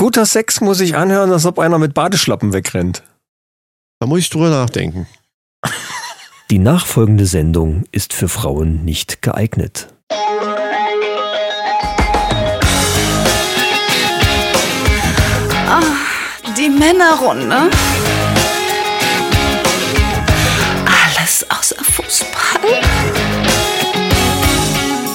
Guter Sex muss sich anhören, als ob einer mit Badeschlappen wegrennt. Da muss ich drüber nachdenken. Die nachfolgende Sendung ist für Frauen nicht geeignet. Die Männerrunde.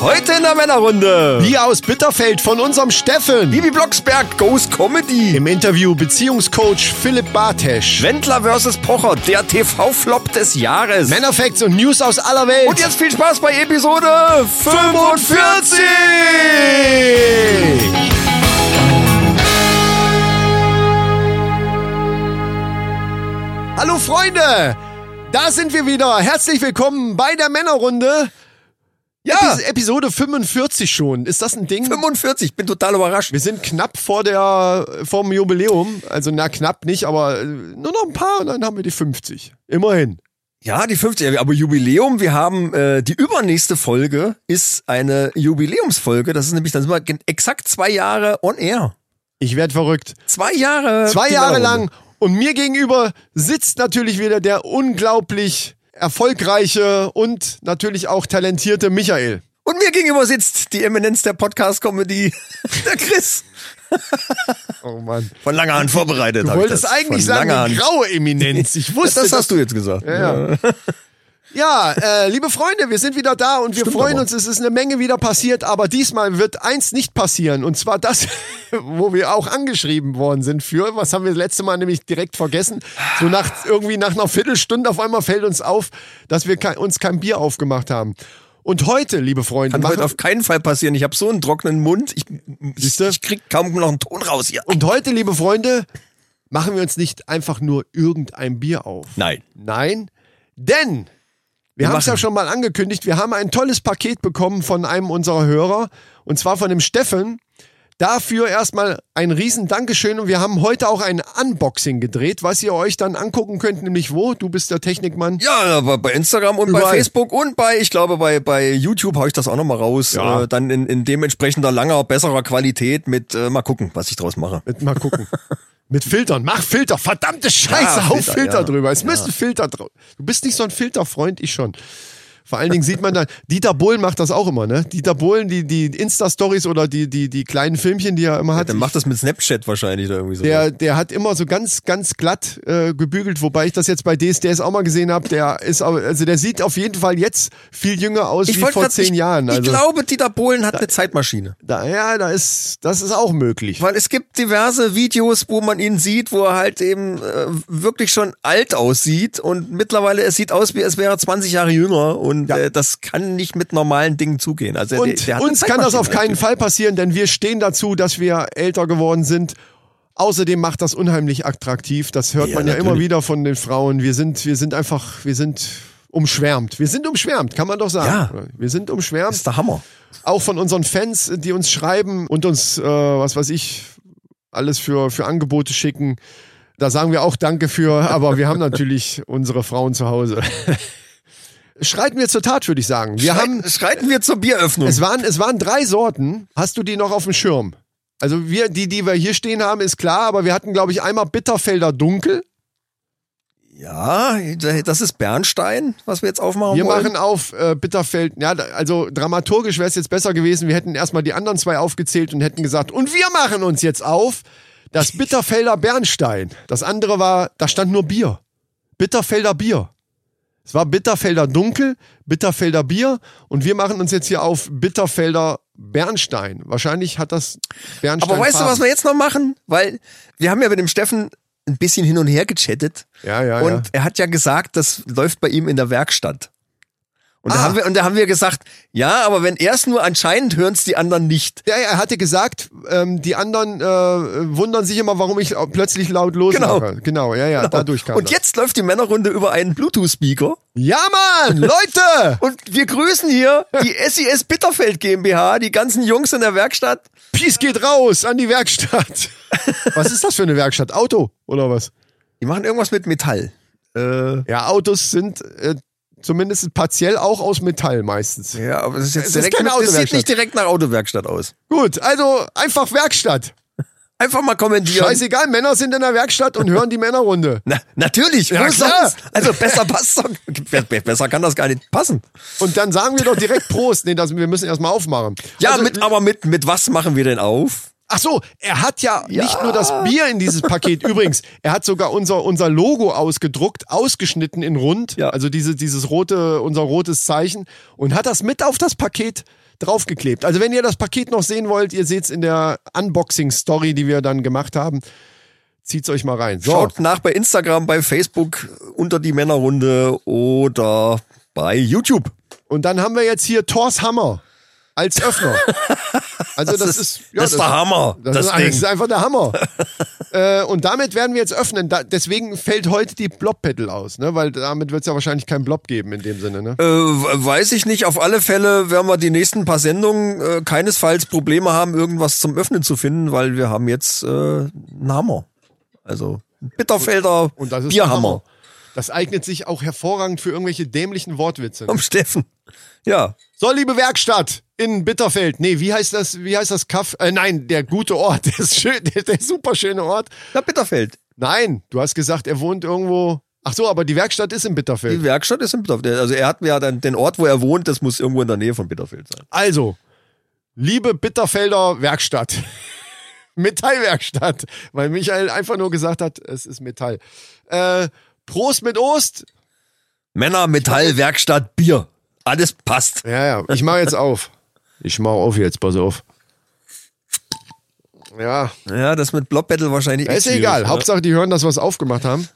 Heute in der Männerrunde. Wie aus Bitterfeld von unserem Steffen. Bibi Blocksberg, Ghost Comedy. Im Interview Beziehungscoach Philipp Bartesch. Wendler vs. Pocher, der TV-Flop des Jahres. Männerfacts und News aus aller Welt. Und jetzt viel Spaß bei Episode 45. Hallo Freunde, da sind wir wieder. Herzlich willkommen bei der Männerrunde. Ja, Epis Episode 45 schon. Ist das ein Ding? 45, bin total überrascht. Wir sind knapp vor der vor dem Jubiläum. Also na knapp nicht, aber äh, nur noch ein paar und dann haben wir die 50. Immerhin. Ja, die 50, aber Jubiläum, wir haben äh, die übernächste Folge ist eine Jubiläumsfolge. Das ist nämlich dann sind wir exakt zwei Jahre on air. Ich werd verrückt. Zwei Jahre. Zwei Jahre lang. Und mir gegenüber sitzt natürlich wieder der unglaublich erfolgreiche und natürlich auch talentierte Michael. Und mir gegenüber sitzt die Eminenz der Podcast-Comedy, der Chris. Oh Mann. Von langer Hand vorbereitet. Du hab ich wolltest das. eigentlich Von sagen, graue Eminenz. Ich wusste Das das. hast du jetzt gesagt. Ja, ja. Ja, äh, liebe Freunde, wir sind wieder da und wir Stimmt freuen aber. uns, es ist eine Menge wieder passiert, aber diesmal wird eins nicht passieren und zwar das, wo wir auch angeschrieben worden sind für, was haben wir das letzte Mal nämlich direkt vergessen, so nach, irgendwie nach einer Viertelstunde auf einmal fällt uns auf, dass wir kein, uns kein Bier aufgemacht haben. Und heute, liebe Freunde, Kann machen, heute auf keinen Fall passieren. Ich habe so einen trockenen Mund. Ich, ich, ich krieg kaum noch einen Ton raus hier. und heute, liebe Freunde, machen wir uns nicht einfach nur irgendein Bier auf. Nein. Nein, denn wir, Wir haben es ja schon mal angekündigt, wir haben ein tolles Paket bekommen von einem unserer Hörer und zwar von dem Steffen. Dafür erstmal ein riesen Dankeschön und wir haben heute auch ein Unboxing gedreht, was ihr euch dann angucken könnt, nämlich wo? Du bist der Technikmann. Ja, aber bei Instagram und bei Überall. Facebook und bei, ich glaube, bei, bei YouTube hau ich das auch nochmal raus. Ja. Äh, dann in, in dementsprechender langer, besserer Qualität mit, äh, mal gucken, was ich draus mache. Mit, mal gucken. Mit Filtern. Mach Filter. Verdammte Scheiße. Ja, hau Filter, Filter ja. drüber. Es müsste Filter drauf. Du bist nicht so ein Filterfreund, ich schon. Vor allen Dingen sieht man da, Dieter Bohlen macht das auch immer, ne? Dieter Bohlen, die, die Insta-Stories oder die, die, die kleinen Filmchen, die er immer hat. Dann macht das mit Snapchat wahrscheinlich oder irgendwie so. Der, der hat immer so ganz, ganz glatt äh, gebügelt, wobei ich das jetzt bei DSDS auch mal gesehen habe. Der ist, also der sieht auf jeden Fall jetzt viel jünger aus wie wollte vor grad- zehn ich, Jahren. Also Ich glaube, Dieter Bohlen hat eine Zeitmaschine. da, ja, da ist, das ist auch möglich. Weil es gibt diverse Videos, wo man ihn sieht, wo er halt eben äh, wirklich schon alt aussieht und mittlerweile es sieht aus, wie es wäre 20 Jahre jünger und Ja. äh, das kann nicht mit normalen Dingen zugehen. Also Und der, der uns kann das auf keinen Fall passieren, denn wir stehen dazu, dass wir älter geworden sind. Außerdem macht das unheimlich attraktiv. Das hört Ja, man ja immer natürlich. wieder von den Frauen. Wir sind, wir sind einfach, wir sind umschwärmt. Wir sind umschwärmt, kann man doch sagen. Ja. Wir sind Das umschwärmt. ist der Hammer. Auch von unseren Fans, die uns schreiben und uns, äh, was weiß ich, alles für, für Angebote schicken. Da sagen wir auch Danke für, aber wir haben natürlich unsere Frauen zu Hause. Schreiten wir zur Tat, würde ich sagen. Wir haben, Schreit- schreiten wir zur Bieröffnung. es waren, es waren drei Sorten. Hast du die noch auf dem Schirm? Also wir, die, die wir hier stehen haben, ist klar, aber wir hatten, glaube ich, einmal Bitterfelder Dunkel. ja, das ist Bernstein, was wir jetzt aufmachen Wir wollen. machen auf äh, Bitterfeld, ja, also dramaturgisch wäre es jetzt besser gewesen, wir hätten erstmal die anderen zwei aufgezählt und hätten gesagt, und wir machen uns jetzt auf das Bitterfelder Bernstein. Das andere war, da stand nur Bier. Bitterfelder Bier. Es war Bitterfelder Dunkel, Bitterfelder Bier und wir machen uns jetzt hier auf Bitterfelder Bernstein. Wahrscheinlich hat das Bernstein. Aber weißt du, Farben. was wir jetzt noch machen? Weil wir haben ja mit dem Steffen ein bisschen hin und her gechattet. Ja, ja, und ja. er hat ja gesagt, das läuft bei ihm in der Werkstatt. Und, da Ah. haben wir, und da haben wir gesagt, ja, aber wenn er es nur anscheinend hören es die anderen nicht. Ja, er hatte gesagt, ähm, die anderen äh, wundern sich immer, warum ich plötzlich laut losmache. Genau, ja, ja, dadurch kam Und das. jetzt läuft die Männerrunde über einen Bluetooth-Speaker. Ja, Mann, Leute! Und wir grüßen hier die SIS Bitterfeld GmbH, die ganzen Jungs in der Werkstatt. Peace geht raus an die Werkstatt. Was ist das für eine Werkstatt? Auto oder was? Die machen irgendwas mit Metall. Äh, Ja, Autos sind äh, zumindest partiell auch aus Metall meistens. ja, aber das ist jetzt Es ist direkt, keine das sieht Autowerkstatt. nicht direkt nach Autowerkstatt aus. Gut, also einfach Werkstatt. Einfach mal kommentieren. Scheißegal, Männer sind in der Werkstatt und hören die Männerrunde. Na, natürlich, Ja, klar. Also besser passt doch, be- be- besser kann das gar nicht passen. Und dann sagen wir doch direkt Prost. Nee, das, wir müssen erstmal aufmachen. Ja, Also, mit, aber mit, mit was machen wir denn auf? Ach so, er hat ja, nicht nur das Bier in dieses Paket. Übrigens, er hat sogar unser, unser Logo ausgedruckt, ausgeschnitten in rund. Ja. Also diese, dieses rote, unser rotes Zeichen. Und hat das mit auf das Paket draufgeklebt. Also wenn ihr das Paket noch sehen wollt, ihr seht's in der Unboxing-Story, die wir dann gemacht haben. Zieht's euch mal rein. So. Schaut nach bei Instagram, bei Facebook unter die Männerrunde oder bei YouTube. Und dann haben wir jetzt hier Thors Hammer als Öffner. Also das, ist, ja, das ist der Hammer. Das, Das, ist, das ist einfach der Hammer. äh, und damit werden wir jetzt öffnen. Da, deswegen fällt heute die Blob-Pedal aus, ne? weil damit wird es ja wahrscheinlich keinen Blob geben in dem Sinne. Ne? Äh, weiß ich nicht. Auf alle Fälle werden wir die nächsten paar Sendungen äh, keinesfalls Probleme haben, irgendwas zum Öffnen zu finden, weil wir haben jetzt äh, einen Hammer. Also ein Bitterfelder Und das der Bierhammer. Hammer. Das eignet sich auch hervorragend für irgendwelche dämlichen Wortwitze. Vom Steffen. Ja. So, liebe Werkstatt in Bitterfeld. Nee, wie heißt das, wie heißt das Kaff? Äh, nein, der gute Ort. Der ist schön, der, der super schöne Ort. Na, Bitterfeld. Nein, du hast gesagt, er wohnt irgendwo. Ach so, aber die Werkstatt ist in Bitterfeld. Die Werkstatt ist in Bitterfeld. Also er hat ja dann den Ort, wo er wohnt, das muss irgendwo in der Nähe von Bitterfeld sein. Also, liebe Bitterfelder Werkstatt. Metallwerkstatt, weil Michael einfach nur gesagt hat, es ist Metall. Äh, Prost mit Ost. Männer, Metall, Werkstatt, Bier. Alles passt. Ja, ja, ich mache jetzt auf. Ich mache auf jetzt, pass auf. Ja, Ja, das mit Blob Battle wahrscheinlich ist schwierig, egal. ne? Hauptsache, die hören, dass wir es aufgemacht haben.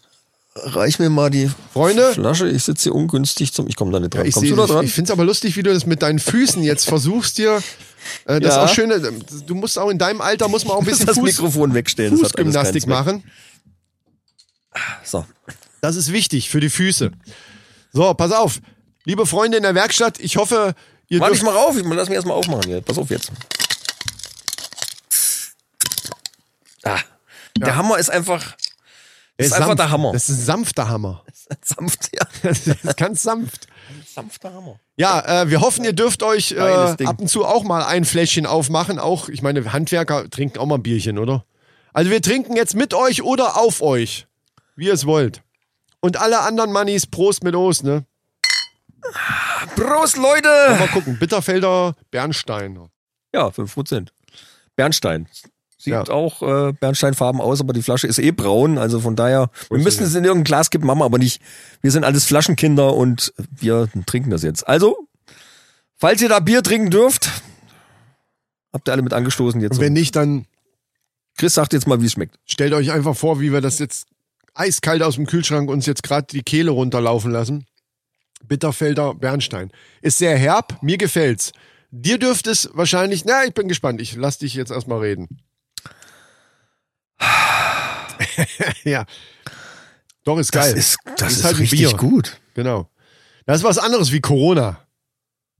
Reich mir mal die Freunde, Flasche. Ich sitze hier ungünstig zum. Ich komme da nicht dran. ich, Kommst seh- du da dran? ich finde es aber lustig, wie du das mit deinen Füßen jetzt versuchst dir. Äh, das Ja. ist auch schön. äh, Du musst auch in deinem Alter muss man auch ein bisschen das Fuß, Mikrofon wegstellen. Fußgymnastik machen. So. Das ist wichtig für die Füße. So, pass auf. Liebe Freunde in der Werkstatt, ich hoffe, ihr Warte dürft... ich mal auf. Ich lass mich erstmal aufmachen hier. Pass auf jetzt. Ah. Der Hammer ist einfach Er ist einfach sanft. der Hammer. Das ist ein sanfter Hammer. sanft. Ja. Das ist ganz sanft. Sanfter Hammer. Ja, äh, wir hoffen, ihr dürft euch äh, ab und zu auch mal ein Fläschchen aufmachen. Auch, ich meine, Handwerker trinken auch mal ein Bierchen, oder? Also wir trinken jetzt mit euch oder auf euch, wie ihr es wollt. Und alle anderen Mannis, Prost mit Ost, ne? Prost, Leute! Mal gucken, Bitterfelder Bernstein. Ja, 5%. Bernstein. Sieht Ja. auch äh, Bernsteinfarben aus, aber die Flasche ist eh braun. Also von daher, wir müssen es in irgendein Glas kippen, machen wir aber nicht. Wir sind alles Flaschenkinder und wir trinken das jetzt. Also, falls ihr da Bier trinken dürft, habt ihr alle mit angestoßen jetzt. Und wenn nicht, dann Chris sagt jetzt mal, wie es schmeckt. stellt euch einfach vor, wie wir das jetzt eiskalt aus dem Kühlschrank uns jetzt gerade die Kehle runterlaufen lassen. Bitterfelder Bernstein. Ist sehr herb, mir gefällt's. Dir dürfte es wahrscheinlich, na, ich bin gespannt. Ich lass dich jetzt erstmal reden. ja. Doch, ist geil. Das ist, das ist, halt richtig Bier. gut. Genau. Das ist was anderes wie Corona.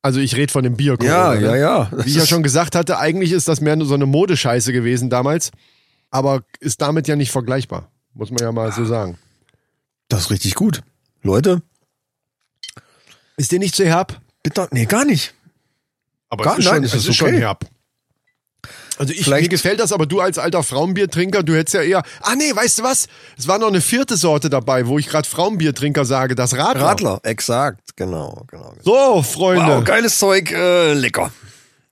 Also ich rede von dem Bier Ja, Corona. ja, ne? ja. Wie ich ja schon gesagt hatte, eigentlich ist das mehr nur so eine Modescheiße gewesen damals. Aber ist damit ja nicht vergleichbar. Muss man ja mal so sagen. Das ist richtig gut. Leute, Ist dir nicht zu herb? bitte, nee, gar nicht. Aber Gar- es ist, nein, schon, es es ist ist schon okay. herb. Also ich, Vielleicht- mir gefällt das, aber du als alter Frauenbiertrinker, du hättest ja eher. Ah nee, weißt du was? Es war noch eine vierte Sorte dabei, wo ich gerade Frauenbiertrinker sage, das Radler. Radler, exakt, genau, genau. genau. So, Freunde. Wow, geiles Zeug, äh, lecker.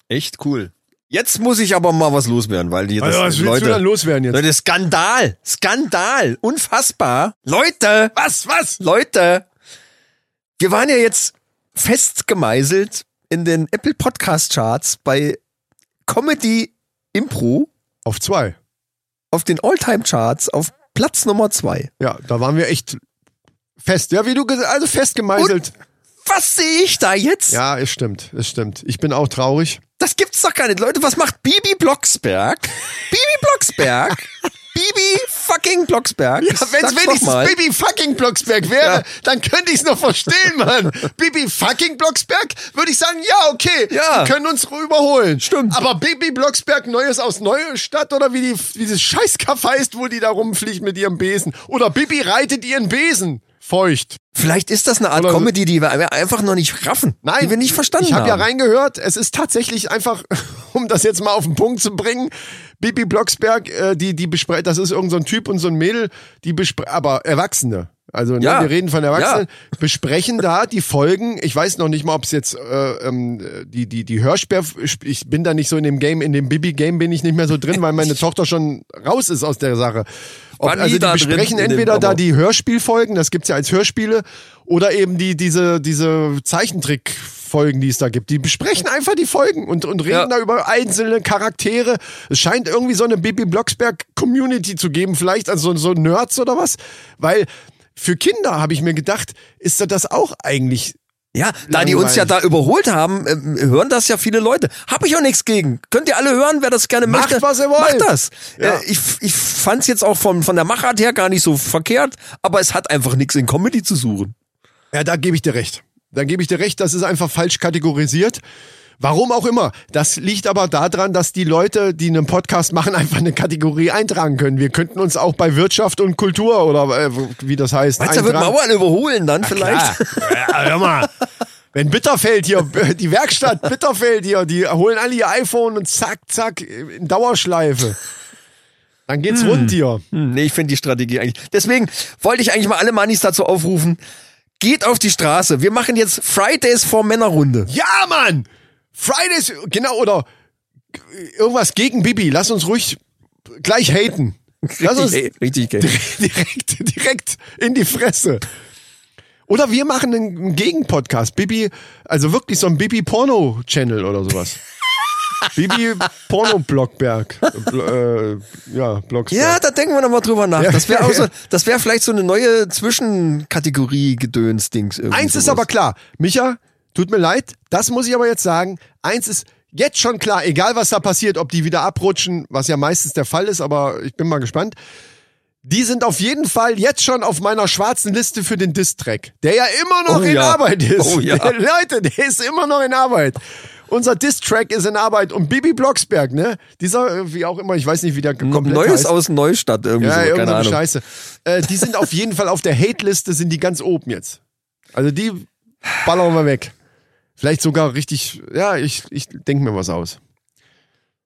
Echt cool. Jetzt muss ich aber mal was loswerden, weil die das, Also, was willst Leute, du dann loswerden jetzt? Leute, Skandal, Skandal, unfassbar. Leute, Was, was? Leute, wir waren ja jetzt festgemeißelt in den Apple Podcast Charts bei Comedy Impro Auf zwei. auf den Alltime Charts auf Platz Nummer zwei. Ja, da waren wir echt fest. Ja, wie du gesagt also festgemeißelt. Was sehe ich da jetzt? Ja, es stimmt, es stimmt. Ich bin auch traurig. Das gibt's doch gar nicht. Leute, was macht Bibi Blocksberg? Bibi Blocksberg? Bibi fucking Blocksberg? Ja, wenn es wenigstens. Bibi fucking Blocksberg wäre, Ja. dann könnte ich es noch verstehen, Mann. Bibi fucking Blocksberg, würde ich sagen, ja, okay. Ja. Die können uns überholen. Stimmt. Aber Bibi Blocksberg, Neues aus Neustadt oder wie die, wie dieses Scheißkaff heißt, wo die da rumfliegt mit ihrem Besen. Oder Bibi reitet ihren Besen. Feucht. Vielleicht ist das eine Art Oder Comedy, die wir einfach noch nicht raffen. Nein, die wir nicht verstanden ich hab haben. ja reingehört. Es ist tatsächlich einfach, um das jetzt mal auf den Punkt zu bringen, Bibi Blocksberg, äh, die die besprechen, das ist irgendein so ein Typ und so ein Mädel, die besprechen, aber Erwachsene. Also ne, Ja. wir reden von Erwachsenen, besprechen da die Folgen. Ich weiß noch nicht mal, ob es jetzt äh, ähm, die die die Hörspiel. Ich bin da nicht so in dem Game, in dem Bibi Game bin ich nicht mehr so drin, weil meine Tochter schon raus ist aus der Sache. Ob, also die besprechen entweder da die Hörspielfolgen, das gibt's ja als Hörspiele, oder eben die diese diese Zeichentrickfolgen, die es da gibt. Die besprechen einfach die Folgen und und reden Ja. da über einzelne Charaktere. Es scheint irgendwie so eine Bibi Blocksberg Community zu geben, vielleicht also so Nerds oder was, weil für Kinder habe ich mir gedacht, ist das auch eigentlich Ja, da die uns ja da überholt haben, ähm, hören das ja viele Leute. Hab ich auch nichts gegen. Könnt ihr alle hören, wer das gerne Macht, möchte. was ihr wollt. Macht das. Ja. Äh, ich ich fand's jetzt auch von, von der Machart her gar nicht so verkehrt, aber es hat einfach nichts in Comedy zu suchen. Ja, da gebe ich dir recht. Da gebe ich dir recht, das ist einfach falsch kategorisiert. Warum auch immer. Das liegt aber daran, dass die Leute, die einen Podcast machen, einfach eine Kategorie eintragen können. Wir könnten uns auch bei Wirtschaft und Kultur oder äh, wie das heißt. Meinst du, wird alle überholen dann vielleicht? Ja, hör mal. Wenn Bitterfeld hier, die Werkstatt Bitterfeld hier, die holen alle ihr iPhone und zack, zack, in Dauerschleife. Dann geht's rund hier. Hm, nee, ich finde die Strategie eigentlich. Deswegen wollte ich eigentlich mal alle Mannis dazu aufrufen. Geht auf die Straße. Wir machen jetzt Fridays vor Männerrunde. Ja, Mann! Fridays, genau, oder irgendwas gegen Bibi. Lass uns ruhig gleich haten. Lass uns Richtig, richtig direkt, direkt in die Fresse. Oder wir machen einen, Gegenpodcast. Bibi, also wirklich so ein Bibi-Porno-Channel oder sowas. Bibi Porno-Blockberg. Äh, ja, Blocksberg. Ja, da denken wir nochmal drüber nach. Ja. Das wäre auch so, das wäre vielleicht so eine neue Zwischenkategorie Gedöns-Dings. Eins ist sowas. aber klar. Micha, tut mir leid, das muss ich aber jetzt sagen. Eins ist jetzt schon klar, egal was da passiert, ob die wieder abrutschen, was ja meistens der Fall ist, aber ich bin mal gespannt. Die sind auf jeden Fall jetzt schon auf meiner schwarzen Liste für den Diss-Track, der ja immer noch Oh in ja. Arbeit ist. Oh ja. Leute, der ist immer noch in Arbeit. Unser Diss-Track ist in Arbeit und Bibi Blocksberg, ne? Dieser, wie auch immer, ich weiß nicht, wie der komplett Neues heißt. aus Neustadt irgendwie Ja, so, keine Ahnung. Scheiße. Äh, die sind auf jeden Fall auf der Hate-Liste, sind die ganz oben jetzt. Also die ballern wir weg. Vielleicht sogar richtig, ja, ich, ich denke mir was aus.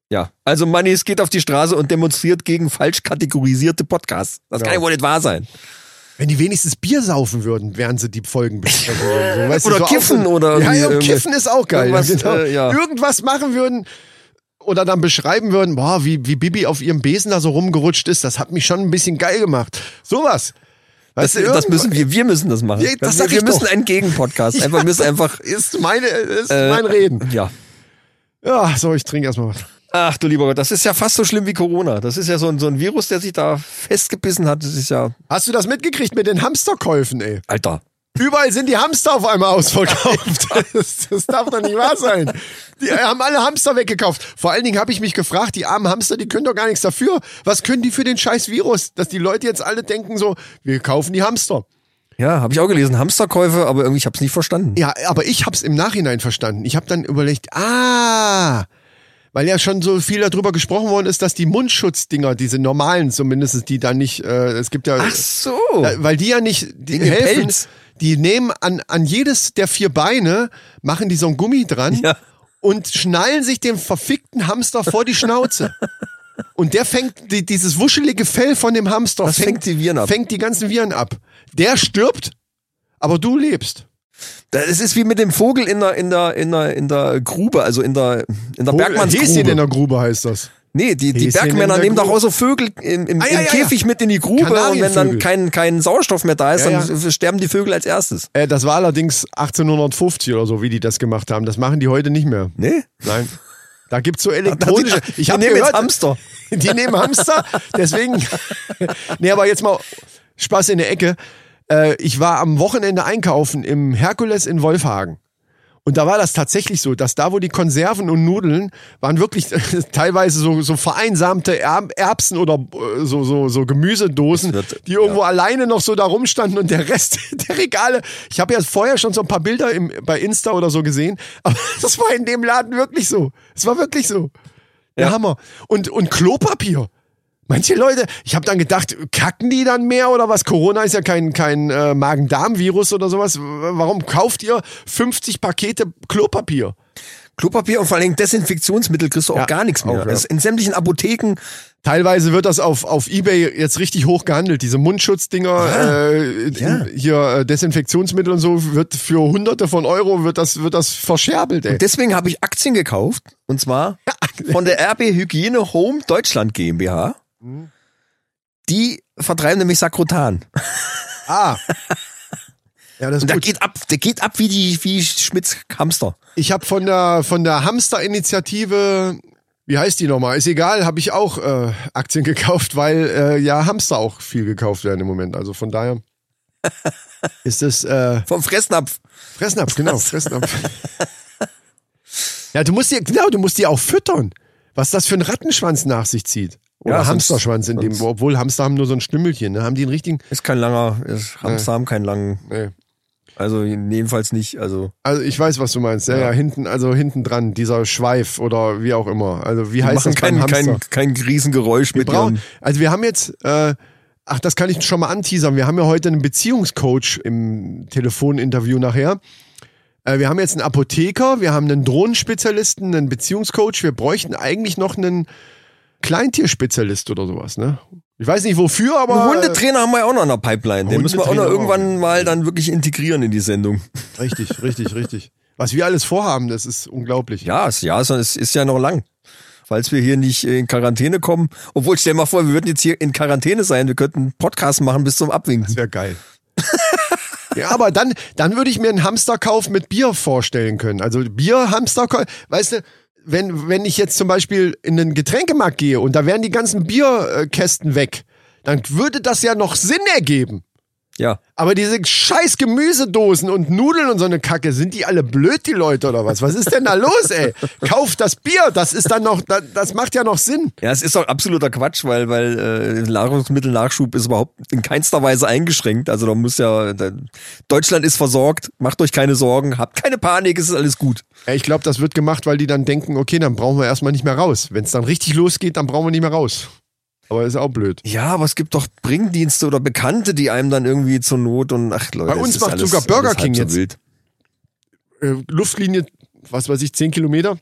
Ja, also Mannis geht auf die Straße und demonstriert gegen falsch kategorisierte Podcasts. Das kann Ja. ja wohl nicht wahr sein. Wenn die wenigstens Bier saufen würden, während sie die Folgen besprechen. So, weißt du, Oder so kiffen auch- oder Ja, ja kiffen ist auch geil. Irgendwas, genau. äh, ja. Irgendwas machen würden oder dann beschreiben würden, boah, wie, wie Bibi auf ihrem Besen da so rumgerutscht ist, das hat mich schon ein bisschen geil gemacht. Sowas. Das, Weißt du, das müssen wir, wir müssen das machen. Ja, das wir wir müssen doch. einen Gegenpodcast. Einfach, müssen einfach, ist meine, ist äh, mein Reden. Ja. Ja, so, ich trinke erstmal was. Ach du lieber Gott, das ist ja fast so schlimm wie Corona. Das ist ja so ein, so ein Virus, der sich da festgebissen hat. Das ist ja, Hast du das mitgekriegt mit den Hamsterkäufen, ey? Alter. Überall sind die Hamster auf einmal ausverkauft. Das, das darf doch nicht wahr sein. Die haben alle Hamster weggekauft. Vor allen Dingen habe ich mich gefragt, die armen Hamster, die können doch gar nichts dafür. Was können die für den scheiß Virus? Dass die Leute jetzt alle denken so, wir kaufen die Hamster. Ja, habe ich auch gelesen. Hamsterkäufe, aber irgendwie, ich habe es nicht verstanden. Ja, aber ich hab's im Nachhinein verstanden. Ich habe dann überlegt, ah, weil ja schon so viel darüber gesprochen worden ist, dass die Mundschutzdinger, diese normalen zumindest, die da nicht, äh, es gibt ja, Ach so. Weil die ja nicht die dem helfen. Die nehmen an, an jedes der vier Beine, machen die so ein Gummi dran Ja. und schnallen sich dem verfickten Hamster vor die Schnauze. Und der fängt die, dieses wuschelige Fell von dem Hamster Das fängt die Viren ab. Fängt die ganzen Viren ab. Der stirbt, aber du lebst. Das ist wie mit dem Vogel in der, in der, in der, in der Grube, also in der, in der Häschen in Bergmannsgrube. der Grube heißt das. Nee, die, die Häschen Bergmänner nehmen doch auch so Vögel im, im, Ah, ja, im ja, ja. Käfig mit in die Grube und wenn dann kein, kein Sauerstoff mehr da ist, Ja, dann sterben die Vögel als erstes. Äh, das war allerdings 1850 oder so, wie die das gemacht haben. Das machen die heute nicht mehr. Nee? Nein. Da gibt's so elektronische. Die- Ich habe nehmen jetzt Hamster. Die nehmen Hamster. Deswegen. nee, aber jetzt mal Spaß in der Ecke. Äh, ich war am Wochenende einkaufen im Herkules in Wolfhagen. Und da war das tatsächlich so, dass da, wo die Konserven und Nudeln waren wirklich teilweise so, so vereinsamte Er- Erbsen oder äh, so, so, so Gemüsedosen, wird- die irgendwo alleine noch so da rumstanden und der Rest der Regale. Ich habe ja vorher schon so ein paar Bilder im, bei Insta oder so gesehen, aber das war in dem Laden wirklich so. Es war wirklich so. Der Ja. Hammer. Und, und Klopapier. Manche Leute, ich habe dann gedacht, kacken die dann mehr oder was? Corona ist ja kein, kein äh, Magen-Darm-Virus oder sowas. Warum kauft ihr 50 Pakete Klopapier? Klopapier und vor allem Desinfektionsmittel kriegst du auch Ja, gar nichts mehr. auch, ja. In sämtlichen Apotheken. Teilweise wird das auf, auf Ebay jetzt richtig hoch gehandelt. Diese Mundschutzdinger, äh, Ja. hier äh, Desinfektionsmittel und so, wird für hunderte von Euro wird das, wird das verscherbelt, ey. Deswegen habe ich Aktien gekauft. Und zwar von der RB Hygiene Home Deutschland GmbH. Die vertreiben nämlich Sakrotan. Ah. Ja, das ist Und der geht ab, der geht ab wie die, wie Schmitz Hamster. Ich habe von der von der Hamster-Initiative, wie heißt die nochmal? Ist egal, habe ich auch äh, Aktien gekauft, weil äh, ja Hamster auch viel gekauft werden im Moment. Also von daher ist es äh, Vom Fressnapf. Fressnapf, genau, Fressnapf. ja, du musst die, genau, du musst die auch füttern. Was das für ein Rattenschwanz nach sich zieht. Oder Ja, Hamsterschwanz in dem, obwohl Hamster haben nur so ein Stümmelchen, ne? Haben die einen richtigen. Ist kein langer, ist, Hamster haben keinen langen, Nee. also jedenfalls nicht, also. Also ich weiß, was du meinst. Ja, ja, hinten, also hinten dran, dieser Schweif oder wie auch immer. Also wie Die heißt das beim kein, Hamster? kein, kein Riesengeräusch mit Braun. ihren, Also wir haben jetzt, äh, ach, das kann ich schon mal anteasern. Wir haben ja heute einen Beziehungscoach im Telefoninterview nachher. Äh, wir haben jetzt einen Apotheker, wir haben einen Drohnenspezialisten, einen Beziehungscoach. Wir bräuchten eigentlich noch einen Kleintierspezialist oder sowas, ne? Ich weiß nicht wofür, aber. Einen Hundetrainer haben wir ja auch noch in der Pipeline. Den müssen wir auch noch irgendwann mal dann wirklich integrieren in die Sendung. Richtig, richtig, richtig. Was wir alles vorhaben, das ist unglaublich. Ja, es, ja, es ist ja noch lang. Falls wir hier nicht in Quarantäne kommen. Obwohl, stell mal vor, wir würden jetzt hier in Quarantäne sein. Wir könnten einen Podcast machen bis zum Abwinken. Das wäre geil. ja, aber dann, dann würde ich mir einen Hamsterkauf mit Bier vorstellen können. Also Bier, Hamsterkauf, weißt du, wenn, wenn ich jetzt zum Beispiel in den Getränkemarkt gehe und da wären die ganzen Bierkästen weg, dann würde das ja noch Sinn ergeben. Ja. Aber diese scheiß Gemüsedosen und Nudeln und so eine Kacke, sind die alle blöd, die Leute oder was? Was ist denn da los, ey? Kauf das Bier, das ist dann noch, das, das macht ja noch Sinn. Ja, es ist doch absoluter Quatsch, weil, weil äh, Nahrungsmittelnachschub ist überhaupt in keinster Weise eingeschränkt. Also da muss ja, da, Deutschland ist versorgt, macht euch keine Sorgen, habt keine Panik, es ist alles gut. Ja, ich glaube, das wird gemacht, weil die dann denken, okay, dann brauchen wir erstmal nicht mehr raus. Wenn es dann richtig losgeht, dann brauchen wir nicht mehr raus. Aber ist auch blöd. Ja, aber es gibt doch Bringdienste oder Bekannte, die einem dann irgendwie zur Not und ach Leute, Bei uns macht alles, sogar Burger King so jetzt. Wild. Äh, Luftlinie, was weiß ich, 10 Kilometer.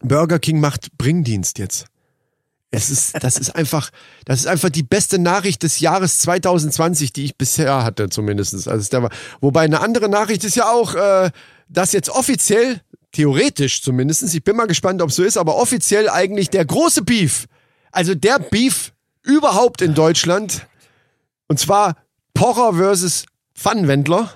Burger King macht Bringdienst jetzt. Es ist, das ist einfach, das ist einfach die beste Nachricht des Jahres 2020, die ich bisher hatte, zumindestens. Also der war, wobei eine andere Nachricht ist ja auch, äh, dass jetzt offiziell, theoretisch zumindestens, ich bin mal gespannt, ob es so ist, aber offiziell eigentlich der große Beef, also der Beef überhaupt in Deutschland, und zwar Pocher versus Pfannenwendler,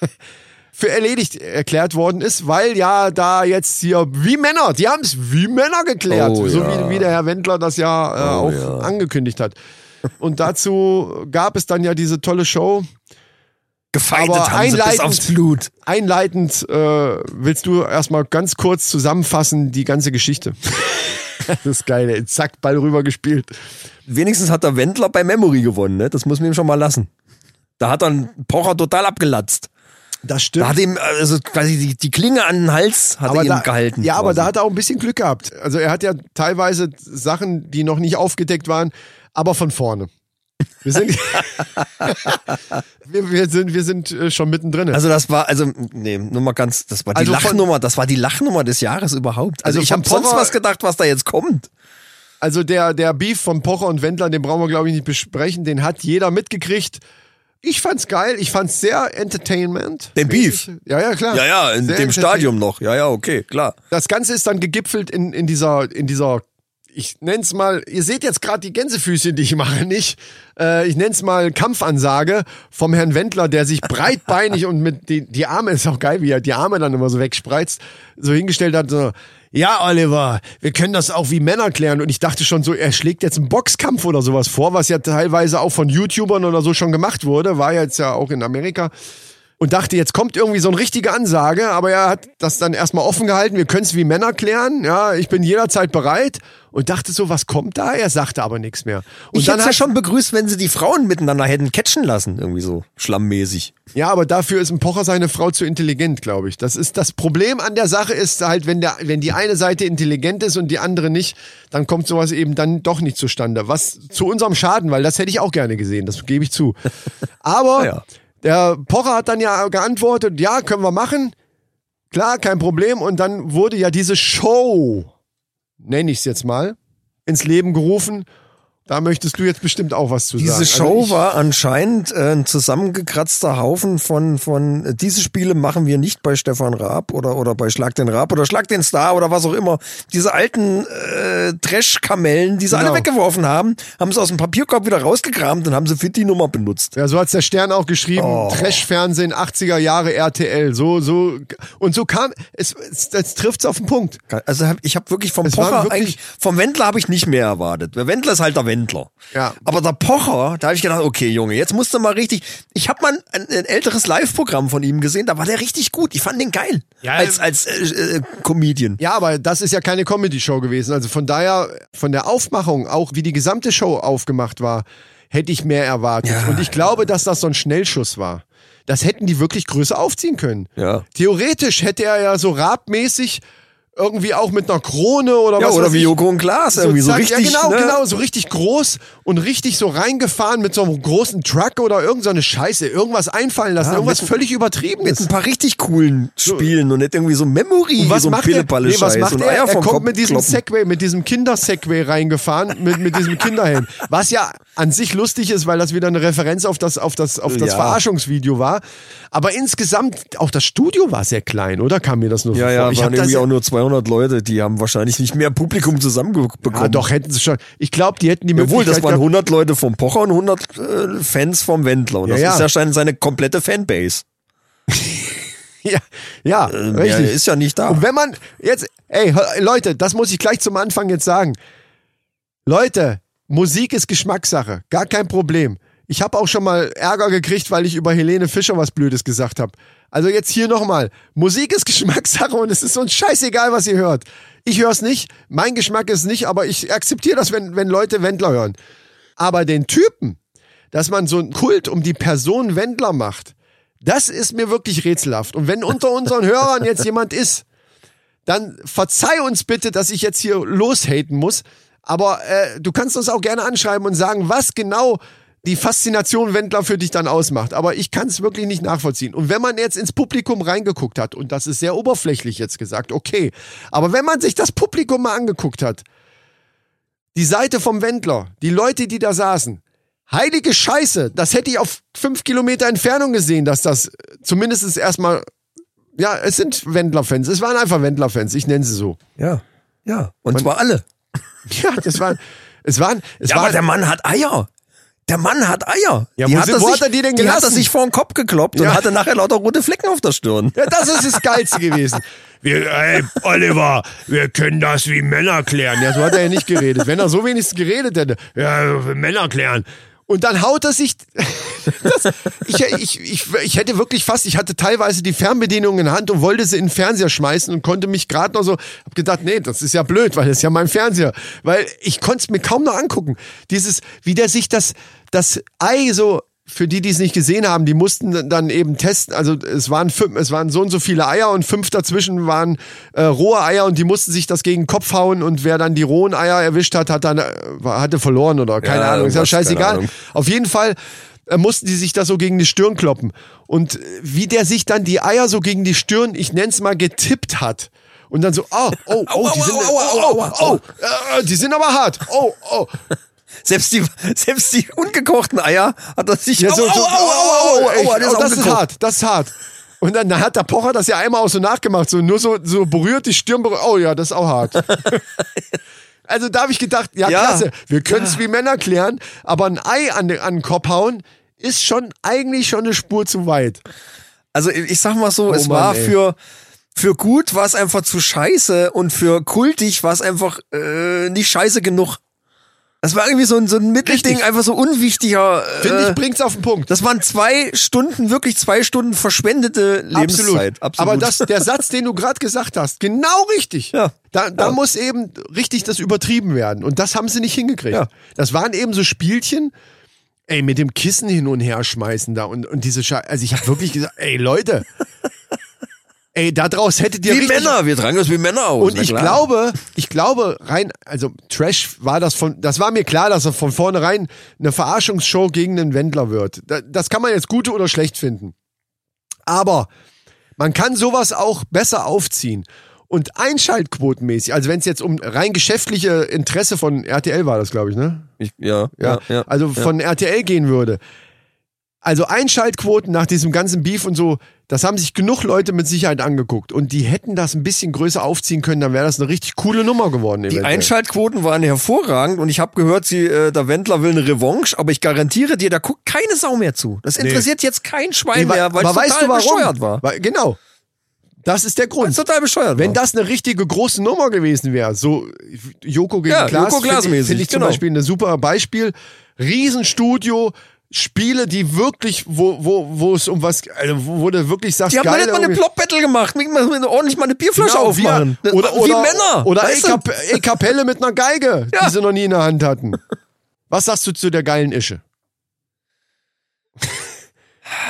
für erledigt erklärt worden ist, weil ja da jetzt hier wie Männer, die haben es wie Männer geklärt, Oh, so ja. wie, wie der Herr Wendler das ja äh, Oh, auch ja. angekündigt hat. Und dazu gab es dann ja diese tolle Show. Gefeitet Aber haben sie bis einleitend- aufs Blut. Einleitend äh, willst du erstmal ganz kurz zusammenfassen die ganze Geschichte. das ist geil, zack, Ball rüber gespielt. Wenigstens hat der Wendler bei Memory gewonnen, ne? Das muss man ihm schon mal lassen. Da hat dann Pocher total abgelatzt. Das stimmt. Da hat ihm also quasi die, die Klinge an den Hals hat er ihm da, gehalten. Ja, aber quasi. da hat er auch ein bisschen Glück gehabt. Also er hat ja teilweise Sachen, die noch nicht aufgedeckt waren, aber von vorne. Wir sind, wir, wir sind, wir sind äh, schon mittendrin. Also das war, also, nee, nur mal ganz, das war die Also von- Lachnummer, das war die Lachnummer des Jahres überhaupt. Also, Also ich von habe sonst was gedacht, was da jetzt kommt. Also der, der Beef von Pocher und Wendler, den brauchen wir, glaube ich, nicht besprechen. Den hat jeder mitgekriegt. Ich fand's geil. Ich fand's sehr Entertainment. Den Beef? Ja, ja, klar. Ja, ja, in Sehr dem Stadium noch. Ja, ja, okay, klar. Das Ganze ist dann gegipfelt in, in dieser, in dieser, ich nenn's mal, ihr seht jetzt gerade die Gänsefüßchen, die ich mache, nicht? Äh, ich nenn's mal Kampfansage vom Herrn Wendler, der sich breitbeinig und mit die, die Arme, ist auch geil, wie er die Arme dann immer so wegspreizt, so hingestellt hat, so, ja, Oliver, wir können das auch wie Männer klären. Und ich dachte schon so, er schlägt jetzt einen Boxkampf oder sowas vor, was ja teilweise auch von YouTubern oder so schon gemacht wurde, war jetzt ja auch in Amerika. Und dachte, jetzt kommt irgendwie so eine richtige Ansage, aber er hat das dann erstmal offen gehalten, wir können es wie Männer klären, ja, ich bin jederzeit bereit und dachte so, was kommt da? Er sagte aber nichts mehr. Und ich dann hätte ja schon begrüßt, wenn sie die Frauen miteinander hätten catchen lassen, irgendwie so schlammmäßig. ja, aber dafür ist ein Pocher seine Frau zu intelligent, glaube ich. Das ist das Problem an der Sache ist halt, wenn der, wenn die eine Seite intelligent ist und die andere nicht, dann kommt sowas eben dann doch nicht zustande. Was zu unserem Schaden, weil das hätte ich auch gerne gesehen, das gebe ich zu. Aber Ja. Der Pocher hat dann ja geantwortet, ja, können wir machen. Klar, kein Problem. Und dann wurde ja diese Show, nenne ich es jetzt mal, ins Leben gerufen. Da möchtest du jetzt bestimmt auch was zu Diese sagen. Show Also war anscheinend äh, ein zusammengekratzter Haufen von, von äh, diese Spiele machen wir nicht bei Stefan Raab oder, oder bei Schlag den Raab oder Schlag den Star oder was auch immer. Diese alten äh, Trash-Kamellen, die sie Genau. alle weggeworfen haben, haben sie aus dem Papierkorb wieder rausgekramt und haben sie für die Nummer benutzt. Ja, so hat's der Stern auch geschrieben. Oh. Trash-Fernsehen, 80er Jahre RTL. So, so. Und so kam, es, es, das trifft's auf den Punkt. Also ich habe wirklich vom Es Pocher wirklich- eigentlich, vom Wendler habe ich nicht mehr erwartet. Der Wendler ist halt der Wendler. Ja. Aber der Pocher, da habe ich gedacht, okay Junge, jetzt musst du mal richtig. Ich habe mal ein, ein älteres Live-Programm von ihm gesehen, da war der richtig gut. Ich fand den geil. Ja, als als äh, äh, Comedian. Ja, aber das ist ja keine Comedy-Show gewesen. Also von daher, von der Aufmachung, auch wie die gesamte Show aufgemacht war, hätte ich mehr erwartet. Ja, Und ich glaube, dass das so ein Schnellschuss war. Das hätten die wirklich größer aufziehen können. Ja. Theoretisch hätte er ja so rabmäßig irgendwie auch mit einer Krone oder Ja, was oder wie Joko und Klaas irgendwie so zack, richtig. Ja, genau, ne? genau, so richtig groß und richtig so reingefahren mit so einem großen Truck oder irgend so eine Scheiße, irgendwas einfallen lassen, Ja, irgendwas mit- völlig übertrieben Mit ein paar richtig coolen Spielen und nicht irgendwie so Memory, Und was so ein macht? Pillepalle Nee, was macht und er? Er kommt Kopf mit diesem kloppen. Segway, mit diesem Kinder-Segway reingefahren, mit, mit diesem Kinderhelm. Was ja an sich lustig ist, weil das wieder eine Referenz auf das, auf das, auf das Ja. Verarschungsvideo war. Aber insgesamt, auch das Studio war sehr klein, oder? Kam mir das nur so Ja, vor? ja, ich waren hab das, irgendwie auch nur 200 Leute, die haben wahrscheinlich nicht mehr Publikum zusammenbekommen. ja, doch, hätten sie schon. Ich glaube, die hätten die Obwohl, Möglichkeit das waren gehabt- 100 Leute vom Pocher und 100 äh, Fans vom Wendler. Und das Ja, ist ja scheint seine komplette Fanbase. Ja, ja Äh, richtig. Der ist ja nicht da. Und wenn man jetzt, ey, Leute, das muss ich gleich zum Anfang jetzt sagen. Leute, Musik ist Geschmackssache, gar kein Problem. Ich habe auch schon mal Ärger gekriegt, weil ich über Helene Fischer was Blödes gesagt habe. Also jetzt hier nochmal. Musik ist Geschmackssache und es ist uns scheißegal, was ihr hört. Ich höre es nicht, mein Geschmack ist nicht, aber ich akzeptiere das, wenn, wenn Leute Wendler hören. Aber den Typen, dass man so einen Kult um die Person Wendler macht, das ist mir wirklich rätselhaft. Und wenn unter unseren Hörern jetzt jemand ist, dann verzeih uns bitte, dass ich jetzt hier loshaten muss. Aber äh, du kannst uns auch gerne anschreiben und sagen, was genau die Faszination Wendler für dich dann ausmacht. Aber ich kann es wirklich nicht nachvollziehen. Und wenn man jetzt ins Publikum reingeguckt hat, und das ist sehr oberflächlich jetzt gesagt, okay. Aber wenn man sich das Publikum mal angeguckt hat, die Seite vom Wendler, die Leute, die da saßen, heilige Scheiße, das hätte ich auf fünf Kilometer Entfernung gesehen, dass das zumindest erstmal, ja, es sind Wendler-Fans, es waren einfach Wendler-Fans, ich nenne sie so. Ja, ja. Und zwar alle. Ja, das waren, es waren, es Ja, waren, aber der Mann hat Eier. Der Mann hat Eier. Ja, die wo hat, sind- er wo sich, hat er die denn die hat er gelassen? sich vor den Kopf gekloppt Ja. und hatte nachher lauter rote Flecken auf der Stirn. ja, das ist das Geilste gewesen. Wir, ey, Oliver, wir können das wie Männer klären. Ja, so hat er ja nicht geredet. Wenn er so wenigstens geredet hätte, ja, Männer klären. Und dann haut er sich. Das, ich, ich, ich, ich hätte wirklich fast, ich hatte teilweise die Fernbedienung in der Hand und wollte sie in den Fernseher schmeißen und konnte mich gerade noch so, hab gedacht, nee, das ist ja blöd, weil das ist ja mein Fernseher. Weil ich konnte es mir kaum noch angucken. Dieses, wie der sich das, das Ei so für die, die es nicht gesehen haben, die mussten dann eben testen. Also es waren fünf, es waren so und so viele Eier und fünf dazwischen waren äh, rohe Eier und die mussten sich das gegen den Kopf hauen und wer dann die rohen Eier erwischt hat, hat dann äh, hatte verloren oder keine Ja, Ahnung. Ist ja scheißegal. Auf jeden Fall äh, mussten die sich das so gegen die Stirn kloppen. Und äh, wie der sich dann die Eier so gegen die Stirn, ich nenn's mal, getippt hat. Und dann so, oh, oh, oh, die sind, oh, oh, oh, äh, die sind aber hart. Oh, oh. Selbst die, selbst die ungekochten Eier hat er sich. Ja, so, Au, au, au, au, au, oh, das ist hart, das ist hart. Und dann, hat der Pocher das ja einmal auch so nachgemacht, so nur so, so berührt, die Stirn berührt. Oh ja, das ist auch hart. also da habe ich gedacht, ja, Ja. klasse, wir können es wie Männer klären, aber ein Ei an den, an den Kopf hauen ist schon eigentlich schon eine Spur zu weit. Also ich sag mal so, Oh es Mann, war ey. für für gut war es einfach zu scheiße und für kultig war es einfach äh, nicht scheiße genug. Das war irgendwie so ein, so ein Mittelding, Richtig. einfach so unwichtiger. Finde äh, ich, bringt's auf den Punkt. Das waren zwei Stunden, wirklich zwei Stunden verschwendete Lebenszeit. Absolut. Aber das, der Satz, den du gerade gesagt hast, genau richtig. Ja. Da, da Ja. muss eben richtig das übertrieben werden. Und das haben sie nicht hingekriegt. Ja. Das waren eben so Spielchen, ey, mit dem Kissen hin und her schmeißen da und, und diese Scheiße. Also ich habe wirklich gesagt, ey Leute, ey, da draus hättet ihr wie Männer, wir tragen das wie Männer aus. und ich glaube, ich glaube rein, also Trash war das von, das war mir klar, dass er von vornherein eine Verarschungsshow gegen den Wendler wird. Da- Das kann man jetzt gut oder schlecht finden. Aber man kann sowas auch besser aufziehen. Und einschaltquotenmäßig, also wenn es jetzt um rein geschäftliche Interesse von RTL war das, glaube ich, ne? Ich, ja, Ja, ja, ja. also von RTL gehen würde. Also Einschaltquoten nach diesem ganzen Beef und so, das haben sich genug Leute mit Sicherheit angeguckt. Und die hätten das ein bisschen größer aufziehen können, dann wäre das eine richtig coole Nummer geworden. Die eventuell. Einschaltquoten waren hervorragend und ich habe gehört, sie, äh, der Wendler will eine Revanche, aber ich garantiere dir, da guckt keine Sau mehr zu. Das interessiert jetzt kein Schwein Nee, wa- mehr, weil es aber weißt total du warum? bescheuert war. Weil, genau. Das ist der Grund. total bescheuert Wenn war. das eine richtige große Nummer gewesen wäre, so Joko gegen Ja, Klaas, finde ich, find ich zum genau. Beispiel ein super Beispiel. Riesenstudio, Spiele, die wirklich, wo, wo, wo es um was, also wo, wo du wirklich sagst, Die haben geil, nicht mal eine Plop-Battle gemacht, mit, mit, ordentlich mal eine Bierflasche Genau, aufmachen. Wir, oder, wie oder, Männer. Oder E-Kapelle mit einer Geige, Ja. die sie noch nie in der Hand hatten. Was sagst du zu der geilen Ische?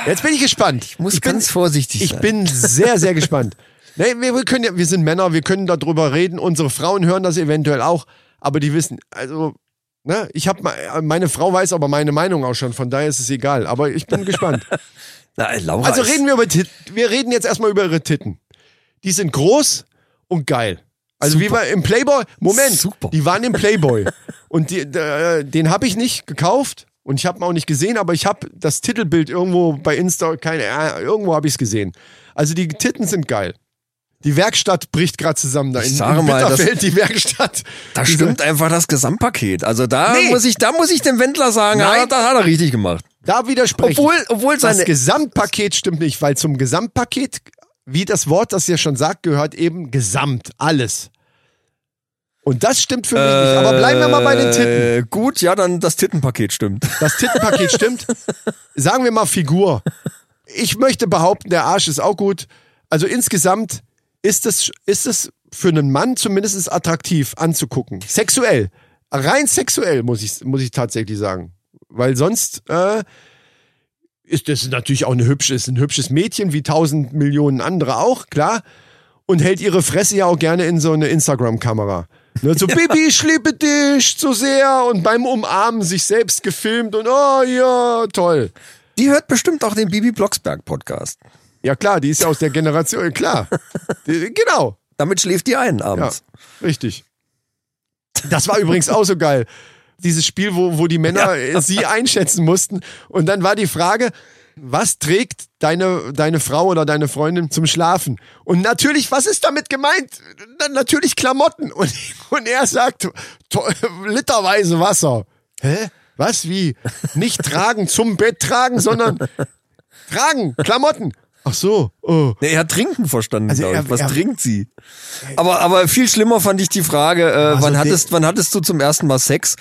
Jetzt bin ich gespannt. Ich muss ich bin, ganz vorsichtig ich sein. bin sehr, sehr gespannt. Nee, wir, wir, können ja, wir sind Männer, wir können darüber reden. Unsere Frauen hören das eventuell auch, aber die wissen, also, ne, ich habe meine Frau weiß aber meine Meinung auch schon, von daher ist es egal. Aber ich bin gespannt. Na, Laura Also reden wir über Titten. Wir reden jetzt erstmal über ihre Titten. Die sind groß und geil. Also wie war im Playboy, Moment, Super. die waren im Playboy. und die, äh, den habe ich nicht gekauft und ich habe ihn auch nicht gesehen, aber ich habe das Titelbild irgendwo bei Insta, keine äh, irgendwo habe ich es gesehen. Also die Titten sind geil. Die Werkstatt bricht gerade zusammen da Ich in, sage in mal, das- die Werkstatt. Da stimmt einfach das Gesamtpaket. Also da Nee. muss ich, da muss ich dem Wendler sagen, Nein. ja, das hat er richtig gemacht. Da widerspreche ich. Obwohl, obwohl Das seine, Gesamtpaket stimmt nicht, weil zum Gesamtpaket, wie das Wort das ja schon sagt, gehört eben Gesamt, alles. Und das stimmt für mich nicht. Aber bleiben wir mal bei den Titten. Äh, Gut, ja, dann das Tittenpaket stimmt. Das Tittenpaket stimmt. Sagen wir mal Figur. Ich möchte behaupten, der Arsch ist auch gut. Also insgesamt ist es, ist es für einen Mann zumindest attraktiv anzugucken. Sexuell. Rein sexuell, muss ich, muss ich tatsächlich sagen. Weil sonst äh, ist das natürlich auch eine hübsche, ist ein hübsches Mädchen, wie tausend Millionen andere auch, klar. Und hält ihre Fresse ja auch gerne in so eine Instagram-Kamera. Ne, so, Baby, ich liebe dich so sehr. Und beim Umarmen sich selbst gefilmt und oh ja, toll. Die hört bestimmt auch den Bibi Blocksberg Podcast. Ja klar, die ist ja aus der Generation, klar. Die- genau. Damit schläft die ein Ja, abends. richtig. Das war übrigens auch so geil. Dieses Spiel, wo, wo die Männer äh, sie einschätzen mussten. Und dann war die Frage, was trägt deine, deine Frau oder deine Freundin zum Schlafen? Und natürlich, was ist damit gemeint? Na, natürlich Klamotten. Und, und er sagt, literweise Wasser. Hä? Was? Wie? Nicht tragen, zum Bett tragen, sondern tragen, Klamotten. Ach so. Oh. Nee, er hat trinken verstanden, Also er- Was er- trinkt sie? Aber, aber viel schlimmer fand ich die Frage, äh, wann, so hattest, wann hattest du zum ersten Mal Sex?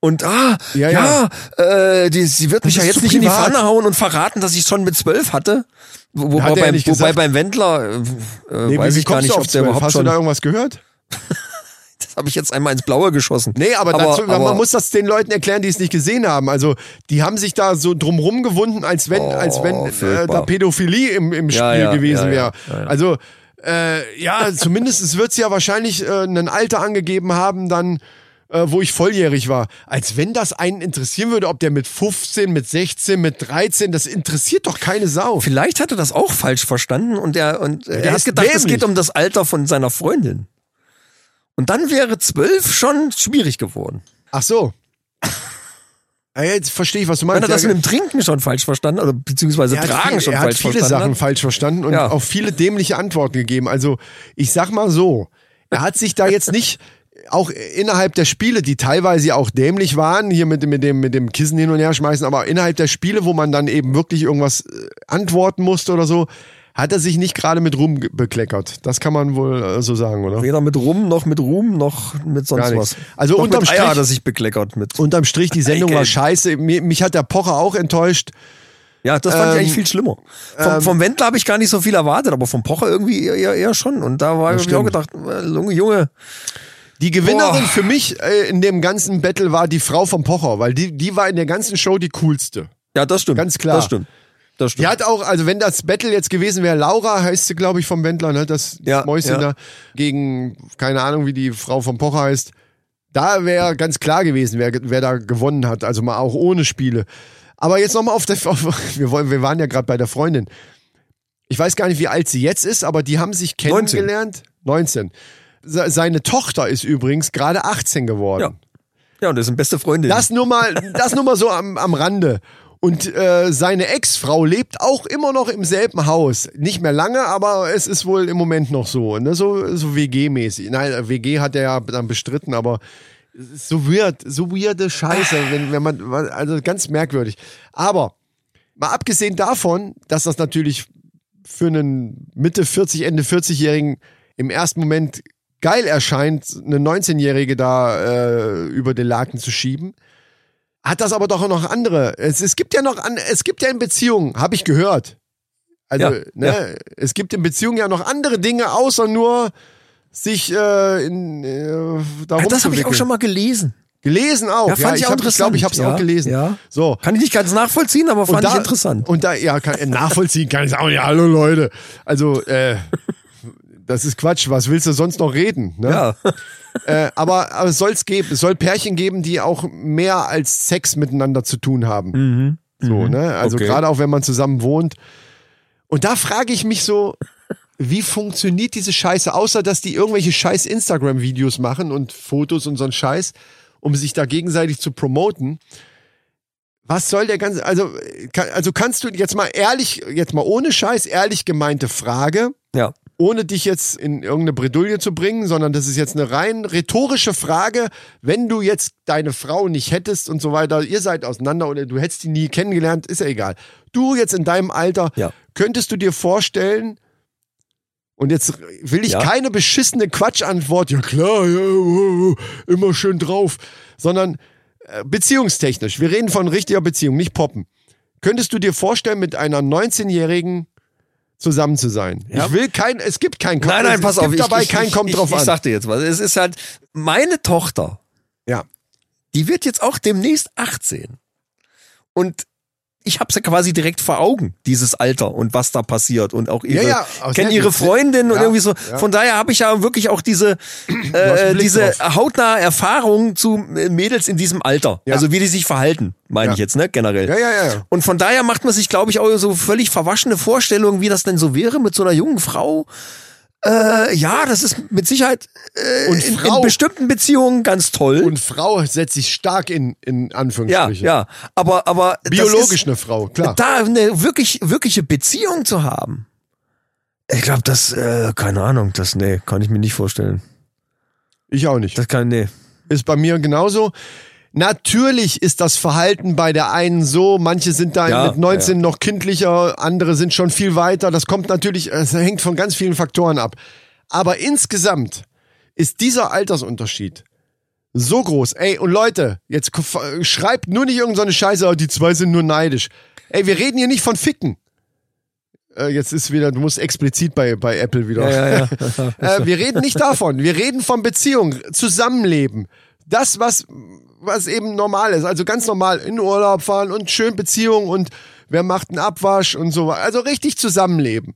Und ah, Ja, ja, Äh, die, sie wird mich ja jetzt nicht in die privat. Pfanne hauen und verraten, dass ich schon mit zwölf hatte. Wo, wobei, Hat ja beim, nicht wobei beim Wendler äh, Nee, weiß ich gar nicht, ob auf der 12? überhaupt Hast schon. du da irgendwas gehört? Habe ich jetzt einmal ins Blaue geschossen. Nee, aber, dazu, man muss das den Leuten erklären, die es nicht gesehen haben. Also, die haben sich da so drumrum gewunden, als wenn, Oh, als wenn äh, da Pädophilie im, im Spiel Ja, ja, gewesen ja, wäre. Also, äh, ja, zumindest wird sie ja wahrscheinlich äh, ein Alter angegeben haben, dann, äh, wo ich volljährig war. Als wenn das einen interessieren würde, ob der mit 15, mit 16, mit 13, das interessiert doch keine Sau. Vielleicht hat er das auch falsch verstanden und er und Der er hat gedacht, es dämlich. geht um das Alter von seiner Freundin. Und dann wäre zwölf schon schwierig geworden. Ach so. Ja, jetzt verstehe ich, was du meinst. Wenn er das mit dem Trinken schon falsch verstanden oder beziehungsweise Er hat Tragen viel- schon er hat falsch viele verstanden Sachen hat. falsch verstanden und Ja. auch viele dämliche Antworten gegeben. Also ich sag mal so, er hat sich da jetzt nicht auch innerhalb der Spiele, die teilweise ja auch dämlich waren, hier mit, dem- mit dem mit dem Kissen hin und her schmeißen, aber innerhalb der Spiele, wo man dann eben wirklich irgendwas äh, antworten musste oder so, hat er sich nicht gerade mit Ruhm bekleckert. Das kann man wohl äh, so sagen, oder? Weder mit Rum, noch mit Ruhm, noch mit sonst was. Also noch unterm Eier Strich- hat er sich bekleckert mit. Unterm Strich, die Sendung war scheiße. Mich hat der Pocher auch enttäuscht. Ja, das fand Ähm, ich eigentlich viel schlimmer. Vom, ähm, vom Wendler habe ich gar nicht so viel erwartet, aber vom Pocher irgendwie eher, eher, schon. Und da war ich mir auch gedacht, äh, Junge, Junge, Die Gewinnerin Boah. für mich äh, in dem ganzen Battle war die Frau vom Pocher, weil die, die war in der ganzen Show die coolste. ja, das stimmt. Ganz klar. Das stimmt. Das stimmt. Die hat auch, also wenn das Battle jetzt gewesen wäre, Laura heißt sie, glaube ich, vom Wendler, ne? Das Ja, Mäuschen ja. da gegen, keine Ahnung, wie die Frau vom Pocher heißt. Da wäre ganz klar gewesen, wer, wer da gewonnen hat, also mal auch ohne Spiele. Aber jetzt nochmal auf der, auf, wir, wollen, wir waren ja gerade bei der Freundin. Ich weiß gar nicht, wie alt sie jetzt ist, aber die haben sich 19. kennengelernt. 19. Se- Seine Tochter ist übrigens gerade 18 geworden. Ja. Ja, und das sind beste Freundinnen. Das nur mal, das nur mal so am, am Rande. Und äh, seine Ex-Frau lebt auch immer noch im selben Haus. Nicht mehr lange, aber es ist wohl im Moment noch so. Ne? So, so WG-mäßig. Nein, WG hat er ja dann bestritten, aber so weird, so weirde Scheiße, wenn, wenn man, also ganz merkwürdig. Aber mal abgesehen davon, dass das natürlich für einen Mitte 40, Ende 40-Jährigen im ersten Moment geil erscheint, eine 19-Jährige da äh, über den Laken zu schieben, hat das aber doch noch andere. Es, es gibt ja noch, an, es gibt ja in Beziehungen, habe ich gehört. Also, Ja, ne, ja. es gibt in Beziehungen ja noch andere Dinge, außer nur sich äh, in, äh, da Ah, das habe ich auch schon mal gelesen. gelesen auch. Ja, fand ich ich auch hab- Ich glaube, ich habe es interessant. auch Ja, gelesen. ja. So, Kann ich nicht ganz nachvollziehen, aber fand ich interessant. und da, ja, kann, äh, nachvollziehen kann ich sagen, ja, hallo Leute. Also, äh, das ist Quatsch, was willst du sonst noch reden? Ne? Ja. Äh, aber, aber es soll es geben. Es soll Pärchen geben, die auch mehr als Sex miteinander zu tun haben. So, ne? Also Okay. gerade auch wenn man zusammen wohnt. Und da frage ich mich so, wie funktioniert diese Scheiße, außer dass die irgendwelche scheiß Instagram-Videos machen und Fotos und so ein Scheiß, um sich da gegenseitig zu promoten. Was soll der ganze, also, also kannst du jetzt mal ehrlich, jetzt mal ohne Scheiß, ehrlich gemeinte Frage, Ja. Ohne dich jetzt in irgendeine Bredouille zu bringen, sondern das ist jetzt eine rein rhetorische Frage. Wenn du jetzt deine Frau nicht hättest und so weiter, ihr seid auseinander oder du hättest die nie kennengelernt, ist ja egal. Du jetzt in deinem Alter, Ja. könntest du dir vorstellen, und jetzt will ich Ja. keine beschissene Quatschantwort, ja klar, ja, immer schön drauf, sondern äh, beziehungstechnisch. Wir reden von richtiger Beziehung, nicht poppen. Könntest du dir vorstellen, mit einer 19-Jährigen zusammen zu sein? Ja. Ich will kein, es gibt kein Nein, nein, pass es auf. gibt Ich, dabei ich, kein ich, kommt ich, drauf ich an. sag dir jetzt was. Es ist halt, meine Tochter, ja. die wird jetzt auch demnächst 18. Und ich habe sie quasi direkt vor Augen, dieses Alter und was da passiert und auch ihre, Ja, ja, kennen ihre. Freundin und Ja, irgendwie so. Von daher habe ich ja wirklich auch diese, äh, diese drauf. hautnahe Erfahrung zu äh, Mädels in diesem Alter. Also wie die sich verhalten, meine ich jetzt, ne, generell. Ja, ja, ja, ja. Und von daher macht man sich, glaube ich, auch so völlig verwaschene Vorstellungen, wie das denn so wäre mit so einer jungen Frau. Äh, ja, das ist mit Sicherheit äh, Und in, Frau- in bestimmten Beziehungen ganz toll. Und Frau setzt sich stark in, in ja, Anführungsstrichen. ja. Aber, aber das Biologisch ist, eine Frau, klar. da eine wirklich, wirkliche Beziehung zu haben. Ich glaube, das, äh, keine Ahnung, das, nee, kann ich mir nicht vorstellen. Ich auch nicht. Das kann, nee. Ist bei mir genauso. Natürlich ist das Verhalten bei der einen so, manche sind da Ja, mit 19 noch kindlicher, andere sind schon viel weiter. Das kommt natürlich, es hängt von ganz vielen Faktoren ab. Aber insgesamt ist dieser Altersunterschied so groß. Ey, und Leute, jetzt schreibt nur nicht irgendeine Scheiße, die zwei sind nur neidisch. Ey, wir reden hier nicht von Ficken. Äh, jetzt ist wieder, du musst explizit bei, bei Apple wieder. Ja, ja, ja. Äh, wir reden nicht davon. Wir reden von Beziehung, Zusammenleben. Das, was, was eben normal ist. Also ganz normal in Urlaub fahren und schön Beziehung und wer macht einen Abwasch und so. Also richtig zusammenleben.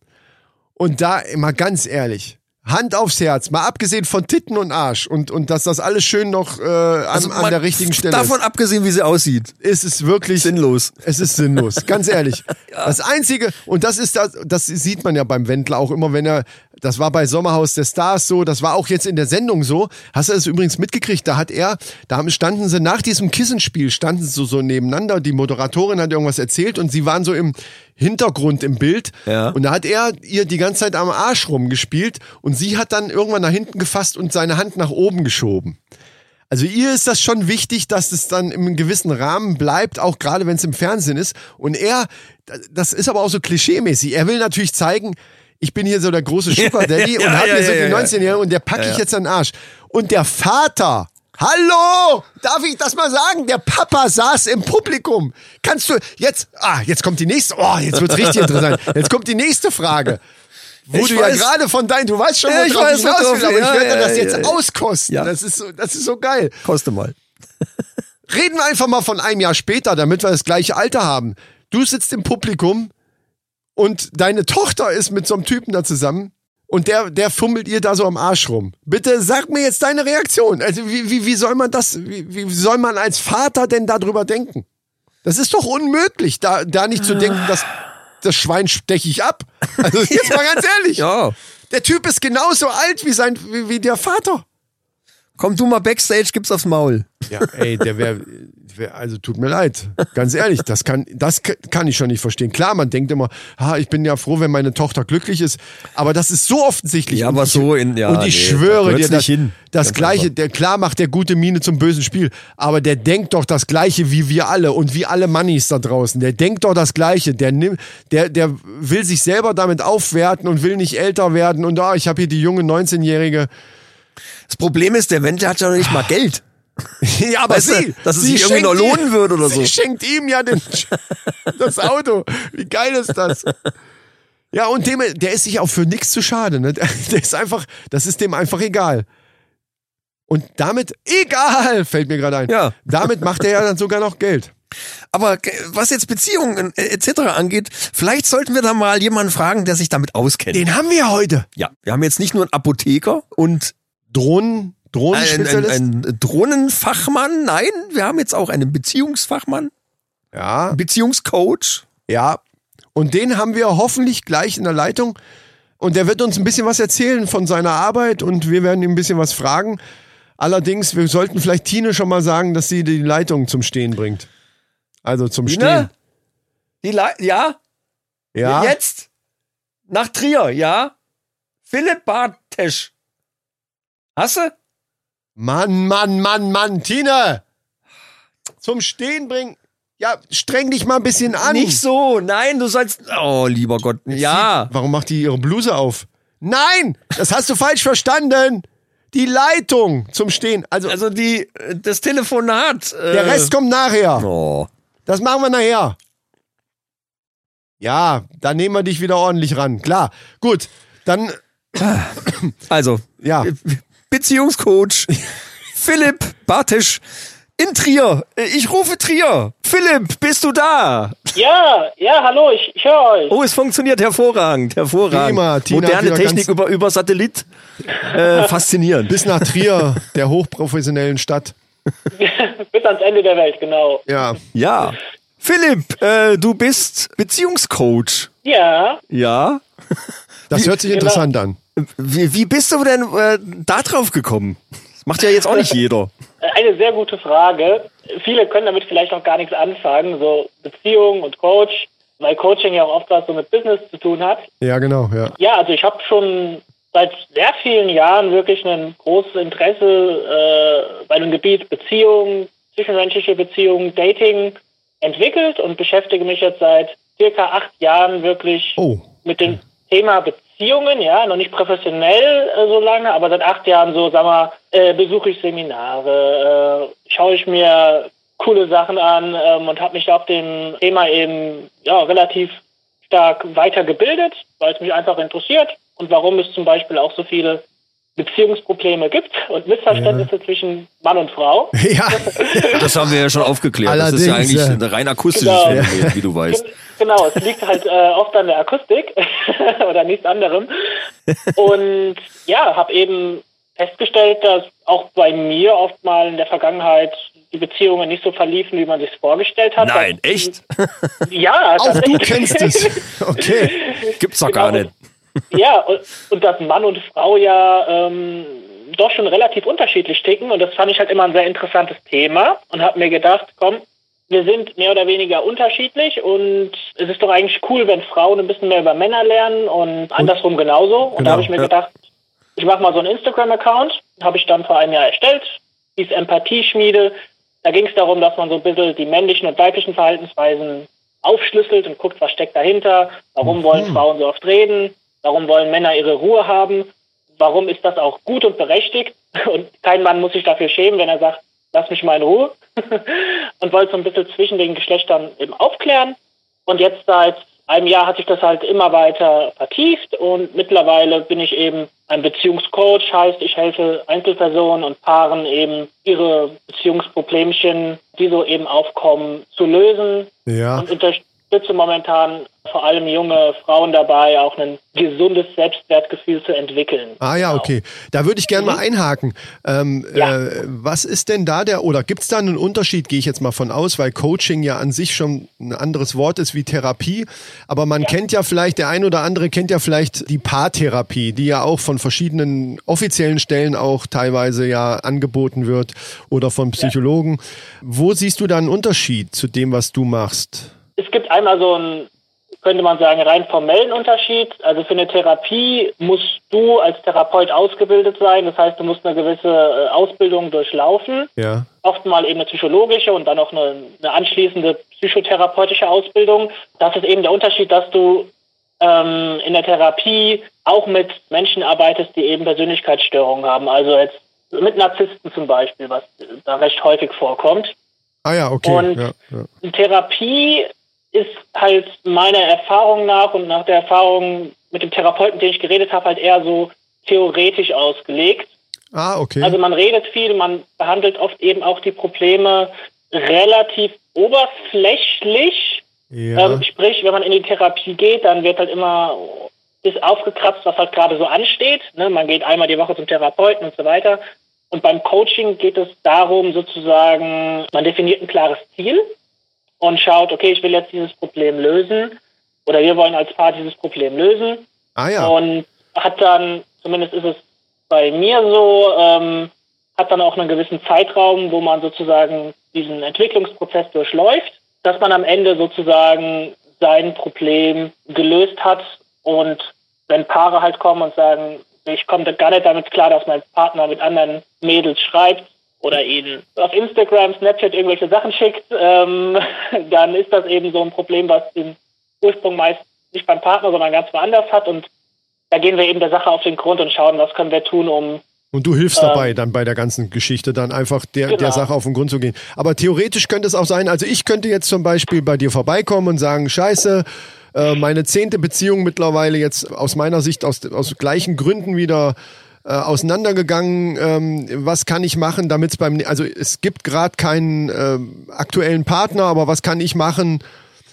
Und da immer ganz ehrlich. Hand aufs Herz, mal abgesehen von Titten und Arsch und, und dass das alles schön noch äh, an, Also an der richtigen Stelle Davon abgesehen, wie sie aussieht. ist, ist es wirklich Sinnlos. es ist sinnlos, ganz ehrlich. Das Einzige, und das ist das, das sieht man ja beim Wendler auch immer, wenn er, das war bei Sommerhaus der Stars so, das war auch jetzt in der Sendung so. Hast du das übrigens mitgekriegt? Da hat er, da haben- standen sie nach diesem Kissenspiel, standen sie so, so nebeneinander. Die Moderatorin hat irgendwas erzählt und sie waren so im Hintergrund im Bild. Ja. Und da hat er ihr die ganze Zeit am Arsch rumgespielt und sie hat dann irgendwann nach hinten gefasst und seine Hand nach oben geschoben. Also ihr ist das schon wichtig, dass es dann im gewissen Rahmen bleibt, auch gerade wenn es im Fernsehen ist. Und er, das ist aber auch so klischeemäßig. Er will natürlich zeigen, ich bin hier so der große Sugar Daddy Ja, und hab ja, hier so ja, die ja. 19-Jährigen und der packe ich jetzt an den Arsch. Und der Vater, hallo, darf ich das mal sagen? Der Papa saß im Publikum. Kannst du jetzt, ah, jetzt kommt die nächste, oh, jetzt wird's richtig interessant. Jetzt kommt die nächste Frage. Wo Ich du weiß- ja gerade von dein, du weißt schon, Ja, ich weiß, ich worauf- will, aber ich ja, werde ja, das jetzt ja. auskosten. Ja. Das ist so, das ist so geil. Koste mal. Reden wir einfach mal von einem Jahr später, damit wir das gleiche Alter haben. Du sitzt im Publikum und deine Tochter ist mit so einem Typen da zusammen und der, der fummelt ihr da so am Arsch rum. Bitte sag mir jetzt deine Reaktion. Also wie, wie, wie soll man das, wie, wie soll man als Vater denn darüber denken? Das ist doch unmöglich, da, da nicht zu denken, dass das Schwein steche ich ab. Also jetzt mal ganz ehrlich. Ja. Der Typ ist genauso alt wie sein, wie, wie der Vater. Komm du mal Backstage, gib's aufs Maul. Ja, ey, der wäre, wär, also tut mir leid, ganz ehrlich, das kann, das kann ich schon nicht verstehen. Klar, man denkt immer, ah, ich bin ja froh, wenn meine Tochter glücklich ist, aber das ist so offensichtlich. Ja, aber ich, so in- ja, und ich nee, schwöre da dir, das, hin. das Ganz gleiche, einfach. der klar macht der gute Miene zum bösen Spiel, aber der denkt doch das gleiche wie wir alle und wie alle Mannis da draußen. Der denkt doch das gleiche, der nimmt, der, der will sich selber damit aufwerten und will nicht älter werden und ah, ich habe hier die junge 19-Jährige. Das Problem ist, der Wendler hat ja noch nicht mal Geld. Ja, aber Weißt du, sie, dass es sie sich irgendwie noch schenkt ihm- lohnen würde oder sie so. schenkt ihm ja den, das Auto. Wie geil ist das? Ja, und dem, der ist sich auch für nichts zu schade. Ne? Der ist einfach, das ist dem einfach egal. Und damit, egal, fällt mir gerade ein. Ja. Damit macht er ja dann sogar noch Geld. Aber ge- was jetzt Beziehungen äh, etc. angeht, vielleicht sollten wir da mal jemanden fragen, der sich damit auskennt. Den haben wir heute. ja, wir haben jetzt nicht nur einen Apotheker und Drohnen, einen, einen, Drohnenspezialist. einen Drohnenfachmann. Nein, wir haben jetzt auch einen Beziehungsfachmann, ja, Beziehungscoach. ja. Und den haben wir hoffentlich gleich in der Leitung. Und der wird uns ein bisschen was erzählen von seiner Arbeit und wir werden ihm ein bisschen was fragen. Allerdings, wir sollten vielleicht Tine schon mal sagen, dass sie die Leitung zum Stehen bringt. Also zum Stehen. Tine? Die Le ja, Ja. jetzt nach Trier, ja. Philipp Bartesch. Hast du? Mann, Mann, Mann, Mann, Tine! Zum Stehen bringen. Ja, streng dich mal ein bisschen an. Nicht so, nein, du sollst. Oh, lieber Gott. Ja. Warum macht die ihre Bluse auf? Nein! Das hast du falsch verstanden! Die Leitung zum Stehen. Also, Also die, äh, das Telefonat. Äh, der Rest kommt nachher. Oh. Das machen wir nachher. Ja, dann nehmen wir dich wieder ordentlich ran. Klar. Gut. Dann, Also, ja. Beziehungscoach Philipp Bartisch in Trier. Äh, Ich rufe Trier. Philipp, bist du da? Ja, ja, hallo, ich, ich höre euch. Oh, es funktioniert hervorragend, hervorragend. Prima, Tina Moderne Technik über, über Satellit. Äh, faszinierend. Bis nach Trier, der hochprofessionellen Stadt. Bis ans Ende der Welt, genau. Ja. Ja. Philipp, äh, du bist Beziehungscoach. Ja, Ja. Das hört sich interessant an. Wie, wie bist du denn äh, da drauf gekommen? Das macht ja jetzt auch nicht jeder. eine sehr gute Frage. Viele können damit vielleicht auch gar nichts anfangen, so Beziehung und Coach, weil Coaching ja auch oft was so mit Business zu tun hat. Ja, genau, ja. Ja, also ich habe schon seit sehr vielen Jahren wirklich ein großes Interesse äh, bei dem Gebiet Beziehung, zwischenmenschliche Beziehungen, Dating entwickelt und beschäftige mich jetzt seit circa acht Jahren wirklich Oh. mit dem Thema Beziehungen, ja, noch nicht professionell äh, so lange, aber seit acht Jahren so, sag mal, äh, besuche ich Seminare, äh, schaue ich mir coole Sachen an ähm, und habe mich auf dem Thema eben ja relativ stark weitergebildet, weil es mich einfach interessiert und warum es zum Beispiel auch so viele Beziehungsprobleme gibt und Missverständnisse zwischen Mann und Frau. Ja. Das haben wir ja schon aufgeklärt. das ist ja Allerdings, eigentlich ja. ein rein akustisches Genau. Phänomen, wie du weißt. Gen- Genau, es liegt halt äh, oft an der Akustik oder nichts anderem. Und ja, habe eben festgestellt, dass auch bei mir oft mal in der Vergangenheit die Beziehungen nicht so verliefen, wie man sich vorgestellt hat. Nein, Dass- echt? Ja, Auch du kennst es. Okay. Gibt's doch Genau, gar nicht. Ja, und, und dass Mann und Frau ja ähm, doch schon relativ unterschiedlich ticken. Und das fand ich halt immer ein sehr interessantes Thema und habe mir gedacht, komm, wir sind mehr oder weniger unterschiedlich und es ist doch eigentlich cool, wenn Frauen ein bisschen mehr über Männer lernen und andersrum genauso. Und Genau, da habe ich mir ja. gedacht, ich mache mal so einen Instagram-Account, habe ich dann vor einem Jahr erstellt, hieß Empathieschmiede. Da ging es darum, dass man so ein bisschen die männlichen und weiblichen Verhaltensweisen aufschlüsselt und guckt, was steckt dahinter, warum wollen Frauen so oft reden, warum wollen Männer ihre Ruhe haben, warum ist das auch gut und berechtigt und kein Mann muss sich dafür schämen, wenn er sagt, lass mich mal in Ruhe. Und wollte so ein bisschen zwischen den Geschlechtern eben aufklären. Und jetzt seit einem Jahr hat sich das halt immer weiter vertieft. Und mittlerweile bin ich eben ein Beziehungscoach, heißt ich helfe Einzelpersonen und Paaren eben ihre Beziehungsproblemchen, die so eben aufkommen, zu lösen. Ja. und unterstütze momentan vor allem junge Frauen dabei, auch ein gesundes Selbstwertgefühl zu entwickeln. Ah ja, Genau. okay. Da würde ich gerne mal einhaken. Ähm, Ja. äh, was ist denn da der, oder gibt es da einen Unterschied, gehe ich jetzt mal von aus, weil Coaching ja an sich schon ein anderes Wort ist wie Therapie, aber man kennt ja vielleicht, der ein oder andere kennt ja vielleicht die Paartherapie, die ja auch von verschiedenen offiziellen Stellen auch teilweise ja angeboten wird oder von Psychologen. Wo siehst du da einen Unterschied zu dem, was du machst? Es gibt einmal so einen, könnte man sagen, rein formellen Unterschied. Also für eine Therapie musst du als Therapeut ausgebildet sein. Das heißt, du musst eine gewisse äh, Ausbildung durchlaufen. Ja. Oft mal eben eine psychologische und dann auch eine, eine anschließende psychotherapeutische Ausbildung. Das ist eben der Unterschied, dass du ähm, in der Therapie auch mit Menschen arbeitest, die eben Persönlichkeitsstörungen haben. Also jetzt mit Narzissten zum Beispiel, was da recht häufig vorkommt. Ah ja, okay. Und- ja, ja. Therapie ist halt meiner Erfahrung nach und nach der Erfahrung mit dem Therapeuten, den ich geredet habe, halt eher so theoretisch ausgelegt. Ah, okay. Also man redet viel, man behandelt oft eben auch die Probleme relativ oberflächlich. ja. Ähm, sprich, wenn man in die Therapie geht, dann wird halt immer ist aufgekratzt, was halt gerade so ansteht. Ne? Man geht einmal die Woche zum Therapeuten und so weiter. Und beim Coaching geht es darum, sozusagen, man definiert ein klares Ziel und schaut, okay, ich will jetzt dieses Problem lösen oder wir wollen als Paar dieses Problem lösen ah ja. und hat dann, zumindest ist es bei mir so, ähm, hat dann auch einen gewissen Zeitraum, wo man sozusagen diesen Entwicklungsprozess durchläuft, dass man am Ende sozusagen sein Problem gelöst hat und wenn Paare halt kommen und sagen, ich komme gar nicht damit klar, dass mein Partner mit anderen Mädels schreibt oder ihnen auf Instagram, Snapchat irgendwelche Sachen schickt, ähm, dann ist das eben so ein Problem, was den Ursprung meist nicht beim Partner, sondern ganz woanders hat und da gehen wir eben der Sache auf den Grund und schauen, was können wir tun, um Und du hilfst Ähm, dabei, dann bei der ganzen Geschichte, dann einfach der, Genau. der Sache auf den Grund zu gehen. Aber theoretisch könnte es auch sein, also ich könnte jetzt zum Beispiel bei dir vorbeikommen und sagen, scheiße, äh, meine zehnte Beziehung mittlerweile jetzt aus meiner Sicht aus, aus gleichen Gründen wieder äh, auseinandergegangen. Ähm, was kann ich machen, damit es beim, also es gibt gerade keinen ähm, aktuellen Partner, aber was kann ich machen,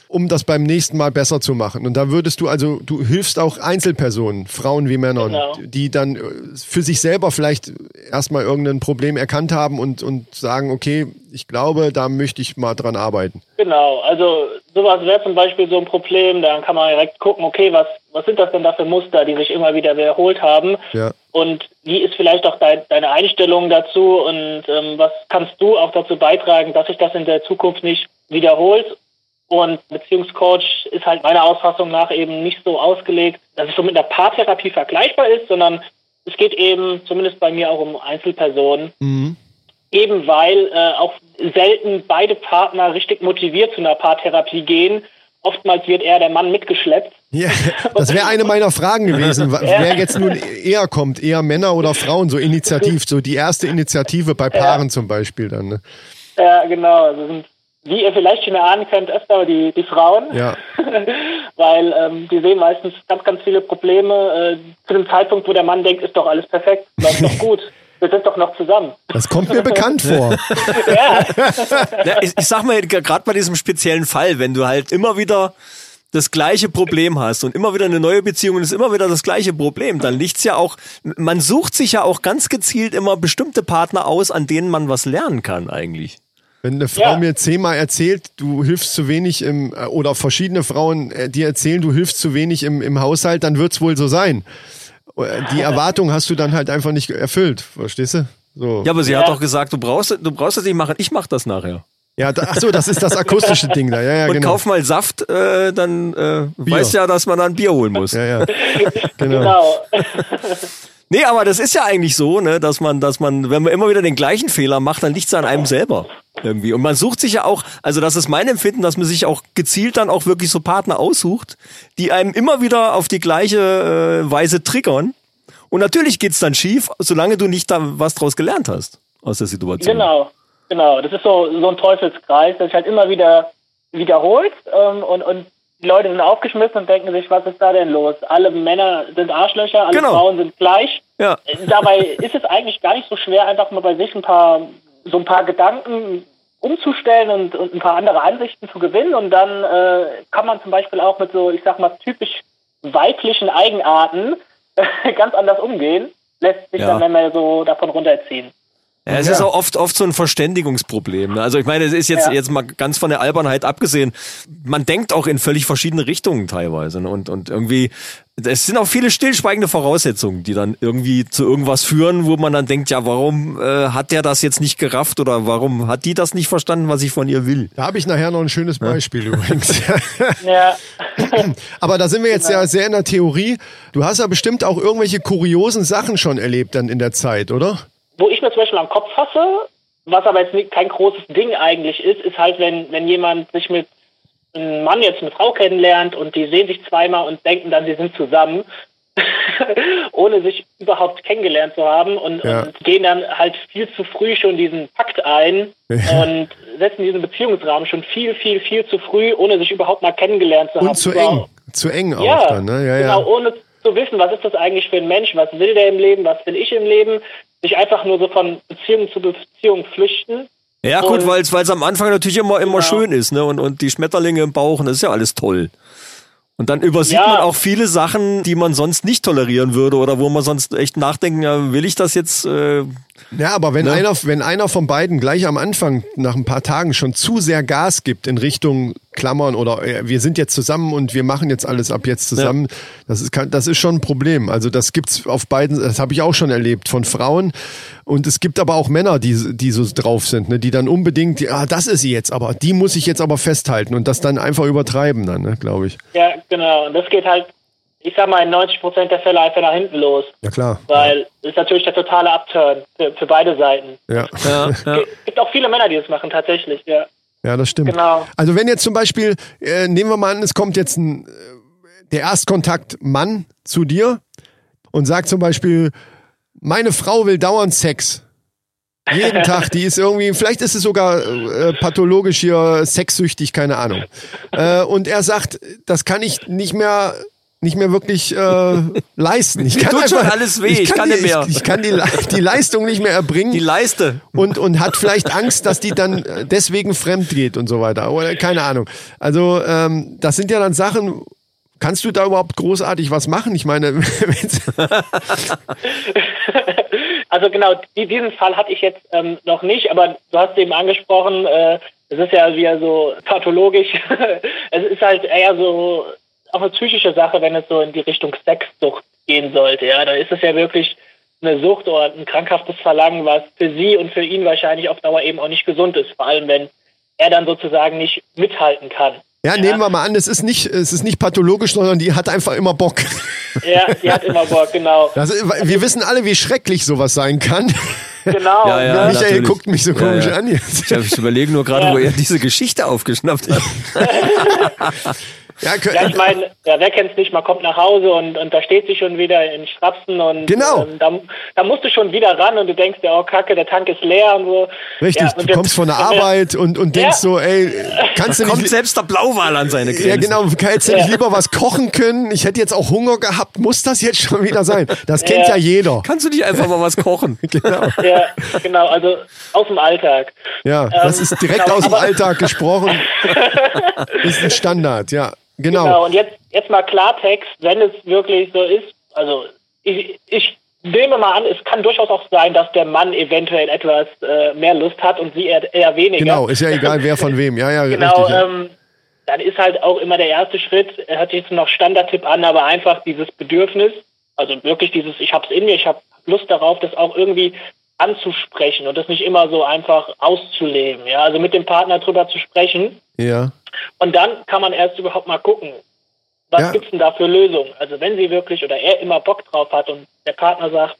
um das beim nächsten Mal besser zu machen. Und da würdest du also, du hilfst auch Einzelpersonen, Frauen wie Männern, Genau. die dann äh, für sich selber vielleicht erstmal irgendein Problem erkannt haben und, und sagen, okay, ich glaube, da möchte ich mal dran arbeiten. Genau, also sowas wäre zum Beispiel so ein Problem, dann kann man direkt gucken, okay, was, was sind das denn da für Muster, die sich immer wieder wiederholt haben Ja. und wie ist vielleicht auch dein, deine Einstellung dazu und ähm, was kannst du auch dazu beitragen, dass sich das in der Zukunft nicht wiederholt und Beziehungscoach ist halt meiner Auffassung nach eben nicht so ausgelegt, dass es so mit einer Paartherapie vergleichbar ist, sondern es geht eben zumindest bei mir auch um Einzelpersonen, Mhm. Eben weil äh, auch selten beide Partner richtig motiviert zu einer Paartherapie gehen. Oftmals wird eher der Mann mitgeschleppt. Ja, das wäre eine meiner Fragen gewesen, wer jetzt nun eher kommt, eher Männer oder Frauen, so initiativ, so die erste Initiative bei Paaren zum Beispiel dann. Ne? Ja, genau. Also sind, wie ihr vielleicht schon erahnen könnt, öfter die, die Frauen. Ja. weil ähm, die sehen meistens ganz, ganz viele Probleme äh, zu dem Zeitpunkt, wo der Mann denkt, ist doch alles perfekt, läuft doch gut. Wir sind doch noch zusammen. Das kommt mir bekannt vor. Ja, Ja, ich, ich sag mal, gerade bei diesem speziellen Fall, wenn du halt immer wieder das gleiche Problem hast und immer wieder eine neue Beziehung und es ist immer wieder das gleiche Problem, dann liegt's ja auch, man sucht sich ja auch ganz gezielt immer bestimmte Partner aus, an denen man was lernen kann eigentlich. Wenn eine Frau Ja. mir zehnmal erzählt, du hilfst zu wenig im, äh, oder verschiedene Frauen äh, dir erzählen, du hilfst zu wenig im, im Haushalt, dann wird's wohl so sein. Äh, Die Erwartung hast du dann halt einfach nicht erfüllt, verstehst du? So. Ja, aber sie Ja. hat doch gesagt, du brauchst, du brauchst das nicht machen, ich mach das nachher. Ja, da, ach so, das ist das akustische Ding da. Ja, ja, und genau. kauf mal Saft, äh, dann äh, weißt ja, dass man dann Bier holen muss. Ja, ja. Genau. genau. Nee, aber das ist ja eigentlich so, ne, dass man, dass man, wenn man immer wieder den gleichen Fehler macht, dann liegt's an einem selber irgendwie. Und man sucht sich ja auch, also das ist mein Empfinden, dass man sich auch gezielt dann auch wirklich so Partner aussucht, die einem immer wieder auf die gleiche äh, Weise triggern. Und natürlich geht's dann schief, solange du nicht da was draus gelernt hast aus der Situation. Genau, genau. Das ist so, so ein Teufelskreis, der sich halt immer wieder wiederholt ähm, und, und die Leute sind aufgeschmissen und denken sich, was ist da denn los? Alle Männer sind Arschlöcher, alle Genau. Frauen sind gleich. Ja. Dabei ist es eigentlich gar nicht so schwer, einfach mal bei sich ein paar, so ein paar Gedanken umzustellen und, und ein paar andere Ansichten zu gewinnen. Und dann äh, kann man zum Beispiel auch mit so, ich sag mal, typisch weiblichen Eigenarten ganz anders umgehen. Lässt sich Ja. dann nicht mehr so davon runterziehen. Ja, es ist auch oft, oft so ein Verständigungsproblem. Ne? Also ich meine, es ist jetzt, Ja. jetzt mal ganz von der Albernheit abgesehen. Man denkt auch in völlig verschiedene Richtungen teilweise. Ne? Und, und irgendwie, es sind auch viele stillschweigende Voraussetzungen, die dann irgendwie zu irgendwas führen, wo man dann denkt, ja, warum äh, hat der das jetzt nicht gerafft oder warum hat die das nicht verstanden, was ich von ihr will? Da habe ich nachher noch ein schönes Beispiel übrigens. Ja. Aber da sind wir jetzt ja sehr in der Theorie. Du hast ja bestimmt auch irgendwelche kuriosen Sachen schon erlebt dann in der Zeit, oder? Wo ich mir zum Beispiel am Kopf fasse, was aber jetzt nicht, kein großes Ding eigentlich ist, ist halt, wenn, wenn jemand sich mit einem Mann jetzt eine Frau kennenlernt und die sehen sich zweimal und denken dann, sie sind zusammen, ohne sich überhaupt kennengelernt zu haben und, Ja. und gehen dann halt viel zu früh schon diesen Pakt ein Ja. und setzen diesen Beziehungsrahmen schon viel, viel, viel zu früh, ohne sich überhaupt mal kennengelernt zu haben. Und zu eng. Zu eng auch ja, dann, ne? Ja, genau, ja. ohne zu wissen, was ist das eigentlich für ein Mensch, was will der im Leben, was will ich im Leben, sich einfach nur so von Beziehung zu Beziehung flüchten. Ja gut, weil es am Anfang natürlich immer, immer Genau. schön ist, ne? Und, und die Schmetterlinge im Bauch, und das ist ja alles toll. Und dann übersieht Ja. man auch viele Sachen, die man sonst nicht tolerieren würde oder wo man sonst echt nachdenken, ja, will ich das jetzt? Äh, Ja, aber wenn Ne? einer, wenn einer von beiden gleich am Anfang nach ein paar Tagen schon zu sehr Gas gibt in Richtung Klammern oder äh, wir sind jetzt zusammen und wir machen jetzt alles ab jetzt zusammen, das ist kein- das ist schon ein Problem. Also das gibt's auf beiden, das habe ich auch schon erlebt von Frauen und es gibt aber auch Männer, die die so drauf sind, ne, die dann unbedingt, ah, das ist sie jetzt, aber die muss ich jetzt aber festhalten und das dann einfach übertreiben dann, ne, glaube ich. Ja, genau. Und das geht halt, ich sag mal, in 90 Prozent der Fälle einfach nach hinten los. Ja klar. Weil es ist natürlich der totale Upturn für, für beide Seiten. Ja. ja, ja. Es gibt auch viele Männer, die das machen, tatsächlich, ja. Ja, das stimmt. Genau. Also wenn jetzt zum Beispiel, äh, nehmen wir mal an, es kommt jetzt ein, äh, der Erstkontakt Mann zu dir und sagt zum Beispiel, meine Frau will dauernd Sex. Jeden Tag, die ist irgendwie, vielleicht ist es sogar äh, pathologisch hier sexsüchtig, keine Ahnung. Äh, und er sagt, das kann ich nicht mehr nicht mehr wirklich äh, leisten. Ich kann Tut schon einfach, alles weh, ich kann die, nicht mehr. Ich, ich kann die, die Leistung nicht mehr erbringen Die Leiste. und, und hat vielleicht Angst, dass die dann äh, deswegen fremd geht und so weiter. Oder keine Ahnung. Also ähm, das sind ja dann Sachen. Kannst du da überhaupt großartig was machen? Ich meine, wenn's- Also genau, die, diesen Fall hatte ich jetzt ähm, noch nicht, aber du hast eben angesprochen, äh, es ist ja wieder so pathologisch. es ist halt eher so auch eine psychische Sache, wenn es so in die Richtung Sexsucht gehen sollte. Ja, dann ist es ja wirklich eine Sucht oder ein krankhaftes Verlangen, was für sie und für ihn wahrscheinlich auf Dauer eben auch nicht gesund ist. Vor allem, wenn er dann sozusagen nicht mithalten kann. ja, nehmen wir mal an, es ist nicht, es ist nicht pathologisch, sondern die hat einfach immer Bock. Ja, die hat immer Bock, genau. Das, wir wissen alle, wie schrecklich sowas sein kann. Genau. Ja, ja. Michael natürlich. guckt mich so Ja, komisch ja. an jetzt. Ich, ich überlege nur gerade, wo er diese Geschichte aufgeschnappt hat. Ja, Ja, ich meine, ja, wer kennt's nicht, man kommt nach Hause und, und da steht sie schon wieder in Strapsen und Genau. ähm, da, da musst du schon wieder ran und du denkst dir, oh Kacke, der Tank ist leer und so. Richtig, ja, und du kommst von der Arbeit und, und denkst Ja. so, ey, kannst du Kommt nicht. selbst der Blauwal an seine Grenzen. Ja, genau. Hättest du nicht lieber was kochen können? Ich hätte jetzt auch Hunger gehabt. Muss das jetzt schon wieder sein? Das kennt ja, Ja. jeder. Kannst du nicht einfach mal was kochen? Genau. Ja, genau, also aus dem Alltag. Ja, das ist direkt genau, aus dem Alltag gesprochen. Ist ein Standard, ja. Genau. Genau, und jetzt, jetzt mal Klartext, wenn es wirklich so ist, also ich, ich nehme mal an, es kann durchaus auch sein, dass der Mann eventuell etwas äh, mehr Lust hat und sie eher, eher weniger. Genau, ist ja egal, wer von wem. Ja, ja, Genau, richtig. Ja. ähm, dann ist halt auch immer der erste Schritt, er hört sich jetzt noch Standardtipp an, aber einfach dieses Bedürfnis, also wirklich dieses, ich hab's in mir, ich habe Lust darauf, das auch irgendwie anzusprechen und das nicht immer so einfach auszuleben. Ja, also mit dem Partner drüber zu sprechen. ja. Und dann kann man erst überhaupt mal gucken, was Ja. gibt's denn da für Lösungen? Also wenn sie wirklich oder er immer Bock drauf hat und der Partner sagt,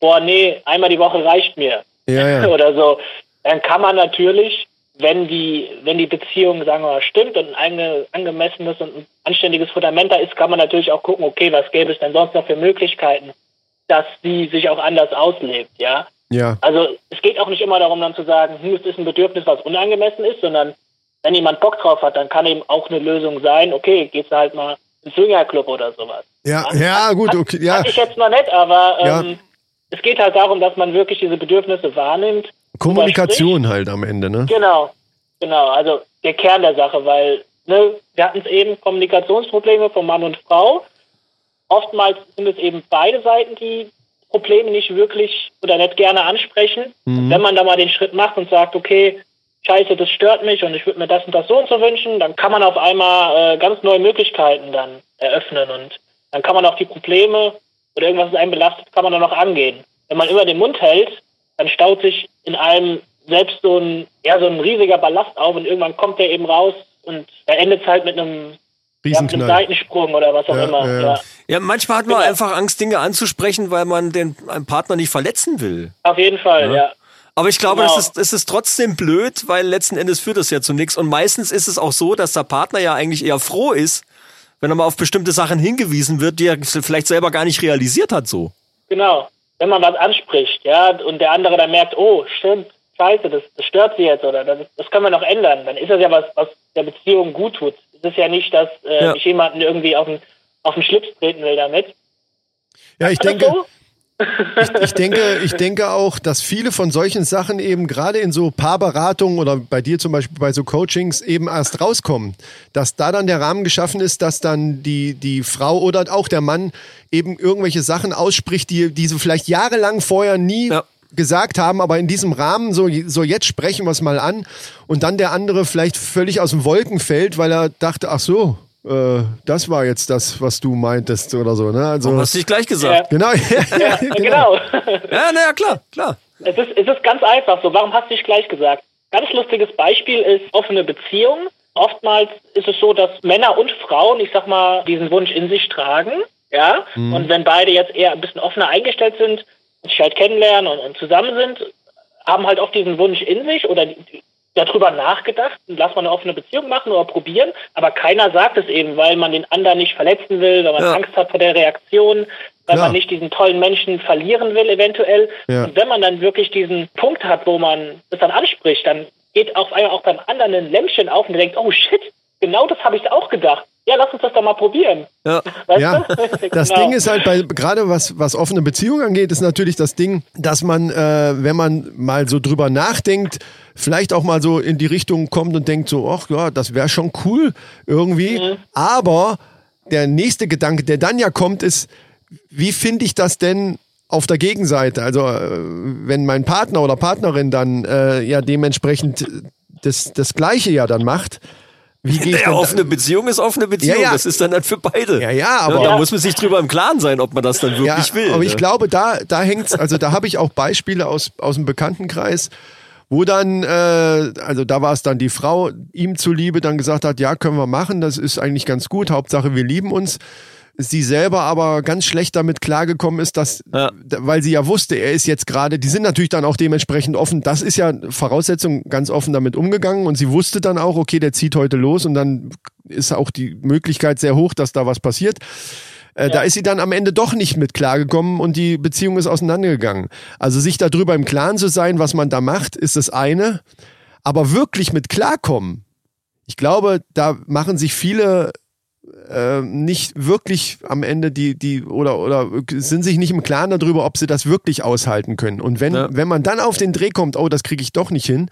boah, nee, einmal die Woche reicht mir Ja, ja. oder so, dann kann man natürlich, wenn die, wenn die Beziehung, sagen wir mal, stimmt und ein ange, angemessenes und ein anständiges Fundament da ist, kann man natürlich auch gucken, okay, was gäbe es denn sonst noch für Möglichkeiten, dass sie sich auch anders auslebt, ja. Ja. Also es geht auch nicht immer darum, dann zu sagen, hm, es ist ein Bedürfnis, was unangemessen ist, sondern wenn jemand Bock drauf hat, dann kann eben auch eine Lösung sein, okay, gehst du halt mal ins Swingerclub oder sowas. Ja, ja, gut, okay, ja. Hatte ich jetzt noch nicht, aber Ja. ähm, es geht halt darum, dass man wirklich diese Bedürfnisse wahrnimmt. Kommunikation halt am Ende, ne? Genau, genau, also der Kern der Sache, weil ne, wir hatten es eben, Kommunikationsprobleme von Mann und Frau. Oftmals sind es eben beide Seiten, die Probleme nicht wirklich oder nicht gerne ansprechen. Und wenn man da mal den Schritt macht und sagt, okay, scheiße, das stört mich und ich würde mir das und das so und so wünschen, dann kann man auf einmal äh, ganz neue Möglichkeiten dann eröffnen und dann kann man auch die Probleme oder irgendwas, das einen belastet, kann man dann auch angehen. Wenn man immer den Mund hält, dann staut sich in einem selbst so ein, ja, so ein riesiger Ballast auf und irgendwann kommt der eben raus und da endet es halt mit einem, ja, mit einem. Seitensprung oder was auch Ja, immer. ja, Ja, ja. Ja, manchmal hat man Genau. einfach Angst, Dinge anzusprechen, weil man den einen Partner nicht verletzen will. Auf jeden Fall, ja. Aber ich glaube, Genau. das, ist, das ist trotzdem blöd, weil letzten Endes führt das ja zu nichts. Und meistens ist es auch so, dass der Partner ja eigentlich eher froh ist, wenn er mal auf bestimmte Sachen hingewiesen wird, die er vielleicht selber gar nicht realisiert hat so. Genau. Wenn man was anspricht, ja, und der andere dann merkt, oh, stimmt, scheiße, das, das stört sie jetzt oder das, das können wir noch ändern, dann ist das ja was, was der Beziehung gut tut. Es ist ja nicht, dass äh, Ja. ich jemanden irgendwie auf den, auf den Schlips treten will damit. Ja, ich denke, so? ich denke, ich denke auch, dass viele von solchen Sachen eben gerade in so Paarberatungen oder bei dir zum Beispiel bei so Coachings eben erst rauskommen. Dass da dann der Rahmen geschaffen ist, dass dann die, die Frau oder auch der Mann eben irgendwelche Sachen ausspricht, die, die sie vielleicht jahrelang vorher nie Ja. gesagt haben, aber in diesem Rahmen, so, so jetzt sprechen wir es mal an und dann der andere vielleicht völlig aus dem Wolken fällt, weil er dachte, ach so, äh, das war jetzt das, was du meintest oder so. Ne? Also, Warum hast du nicht gleich gesagt? genau, Ja, genau. genau. Ja, naja, klar, klar. Es ist, es ist ganz einfach so. Warum hast du nicht gleich gesagt? Ganz lustiges Beispiel ist offene Beziehung. Oftmals ist es so, dass Männer und Frauen, ich sag mal, diesen Wunsch in sich tragen. Ja. Und wenn beide jetzt eher ein bisschen offener eingestellt sind, sich halt kennenlernen und, und zusammen sind, haben halt oft diesen Wunsch in sich oder darüber nachgedacht, lass mal eine offene Beziehung machen oder probieren, aber keiner sagt es eben, weil man den anderen nicht verletzen will, weil man Ja. Angst hat vor der Reaktion, weil Klar. man nicht diesen tollen Menschen verlieren will eventuell. Ja. Und wenn man dann wirklich diesen Punkt hat, wo man das dann anspricht, dann geht auf einmal auch beim anderen ein Lämpchen auf und denkt, oh shit, genau das habe ich auch gedacht. Ja, lass uns das doch mal probieren. Ja. Weißt Ja, du? das Genau. Ding ist halt bei gerade was was offene Beziehungen angeht, ist natürlich das Ding, dass man, äh, wenn man mal so drüber nachdenkt, vielleicht auch mal so in die Richtung kommt und denkt so, ach ja, das wäre schon cool irgendwie. Mhm. Aber der nächste Gedanke, der dann ja kommt, ist, wie finde ich das denn auf der Gegenseite? Also äh, wenn mein Partner oder Partnerin dann äh, ja dementsprechend das das Gleiche ja dann macht. Wie gehe Ja, da- offene Beziehung ist offene Beziehung. Ja, ja. Das ist dann halt für beide. Ja, ja, aber- da muss man sich drüber im Klaren sein, ob man das dann wirklich will. Aber ich ne? glaube, da, da hängt's, also da habe ich auch Beispiele aus, aus dem Bekanntenkreis, wo dann, äh, also da war es dann die Frau, ihm zuliebe dann gesagt hat, ja, können wir machen, das ist eigentlich ganz gut, Hauptsache wir lieben uns. Sie selber aber ganz schlecht damit klargekommen ist, dass, Ja. weil sie ja wusste, er ist jetzt gerade, die sind natürlich dann auch dementsprechend offen, das ist ja Voraussetzung, ganz offen damit umgegangen und sie wusste dann auch, okay, der zieht heute los und dann ist auch die Möglichkeit sehr hoch, dass da was passiert. Äh, Da ist sie dann am Ende doch nicht mit klargekommen und die Beziehung ist auseinandergegangen. Also sich darüber im Klaren zu sein, was man da macht, ist das eine. Aber wirklich mit klarkommen, ich glaube, da machen sich viele äh, nicht wirklich am Ende die, die, oder, oder sind sich nicht im Klaren darüber, ob sie das wirklich aushalten können. Und wenn, Ja. wenn man dann auf den Dreh kommt, oh, das kriege ich doch nicht hin,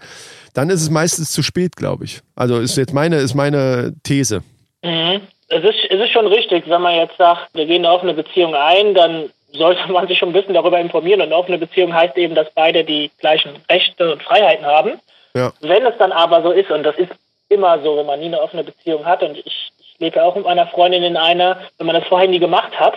dann ist es meistens zu spät, glaube ich. Also ist jetzt meine, ist meine These. Mhm. Es ist, es ist schon richtig, wenn man jetzt sagt, wir gehen auf eine Beziehung ein, dann sollte man sich schon ein bisschen darüber informieren. Und eine offene Beziehung heißt eben, dass beide die gleichen Rechte und Freiheiten haben. Ja. Wenn es dann aber so ist, und das ist immer so, wenn man nie eine offene Beziehung hat, und ich lebe ja auch mit meiner Freundin in einer, wenn man das vorher nie gemacht hat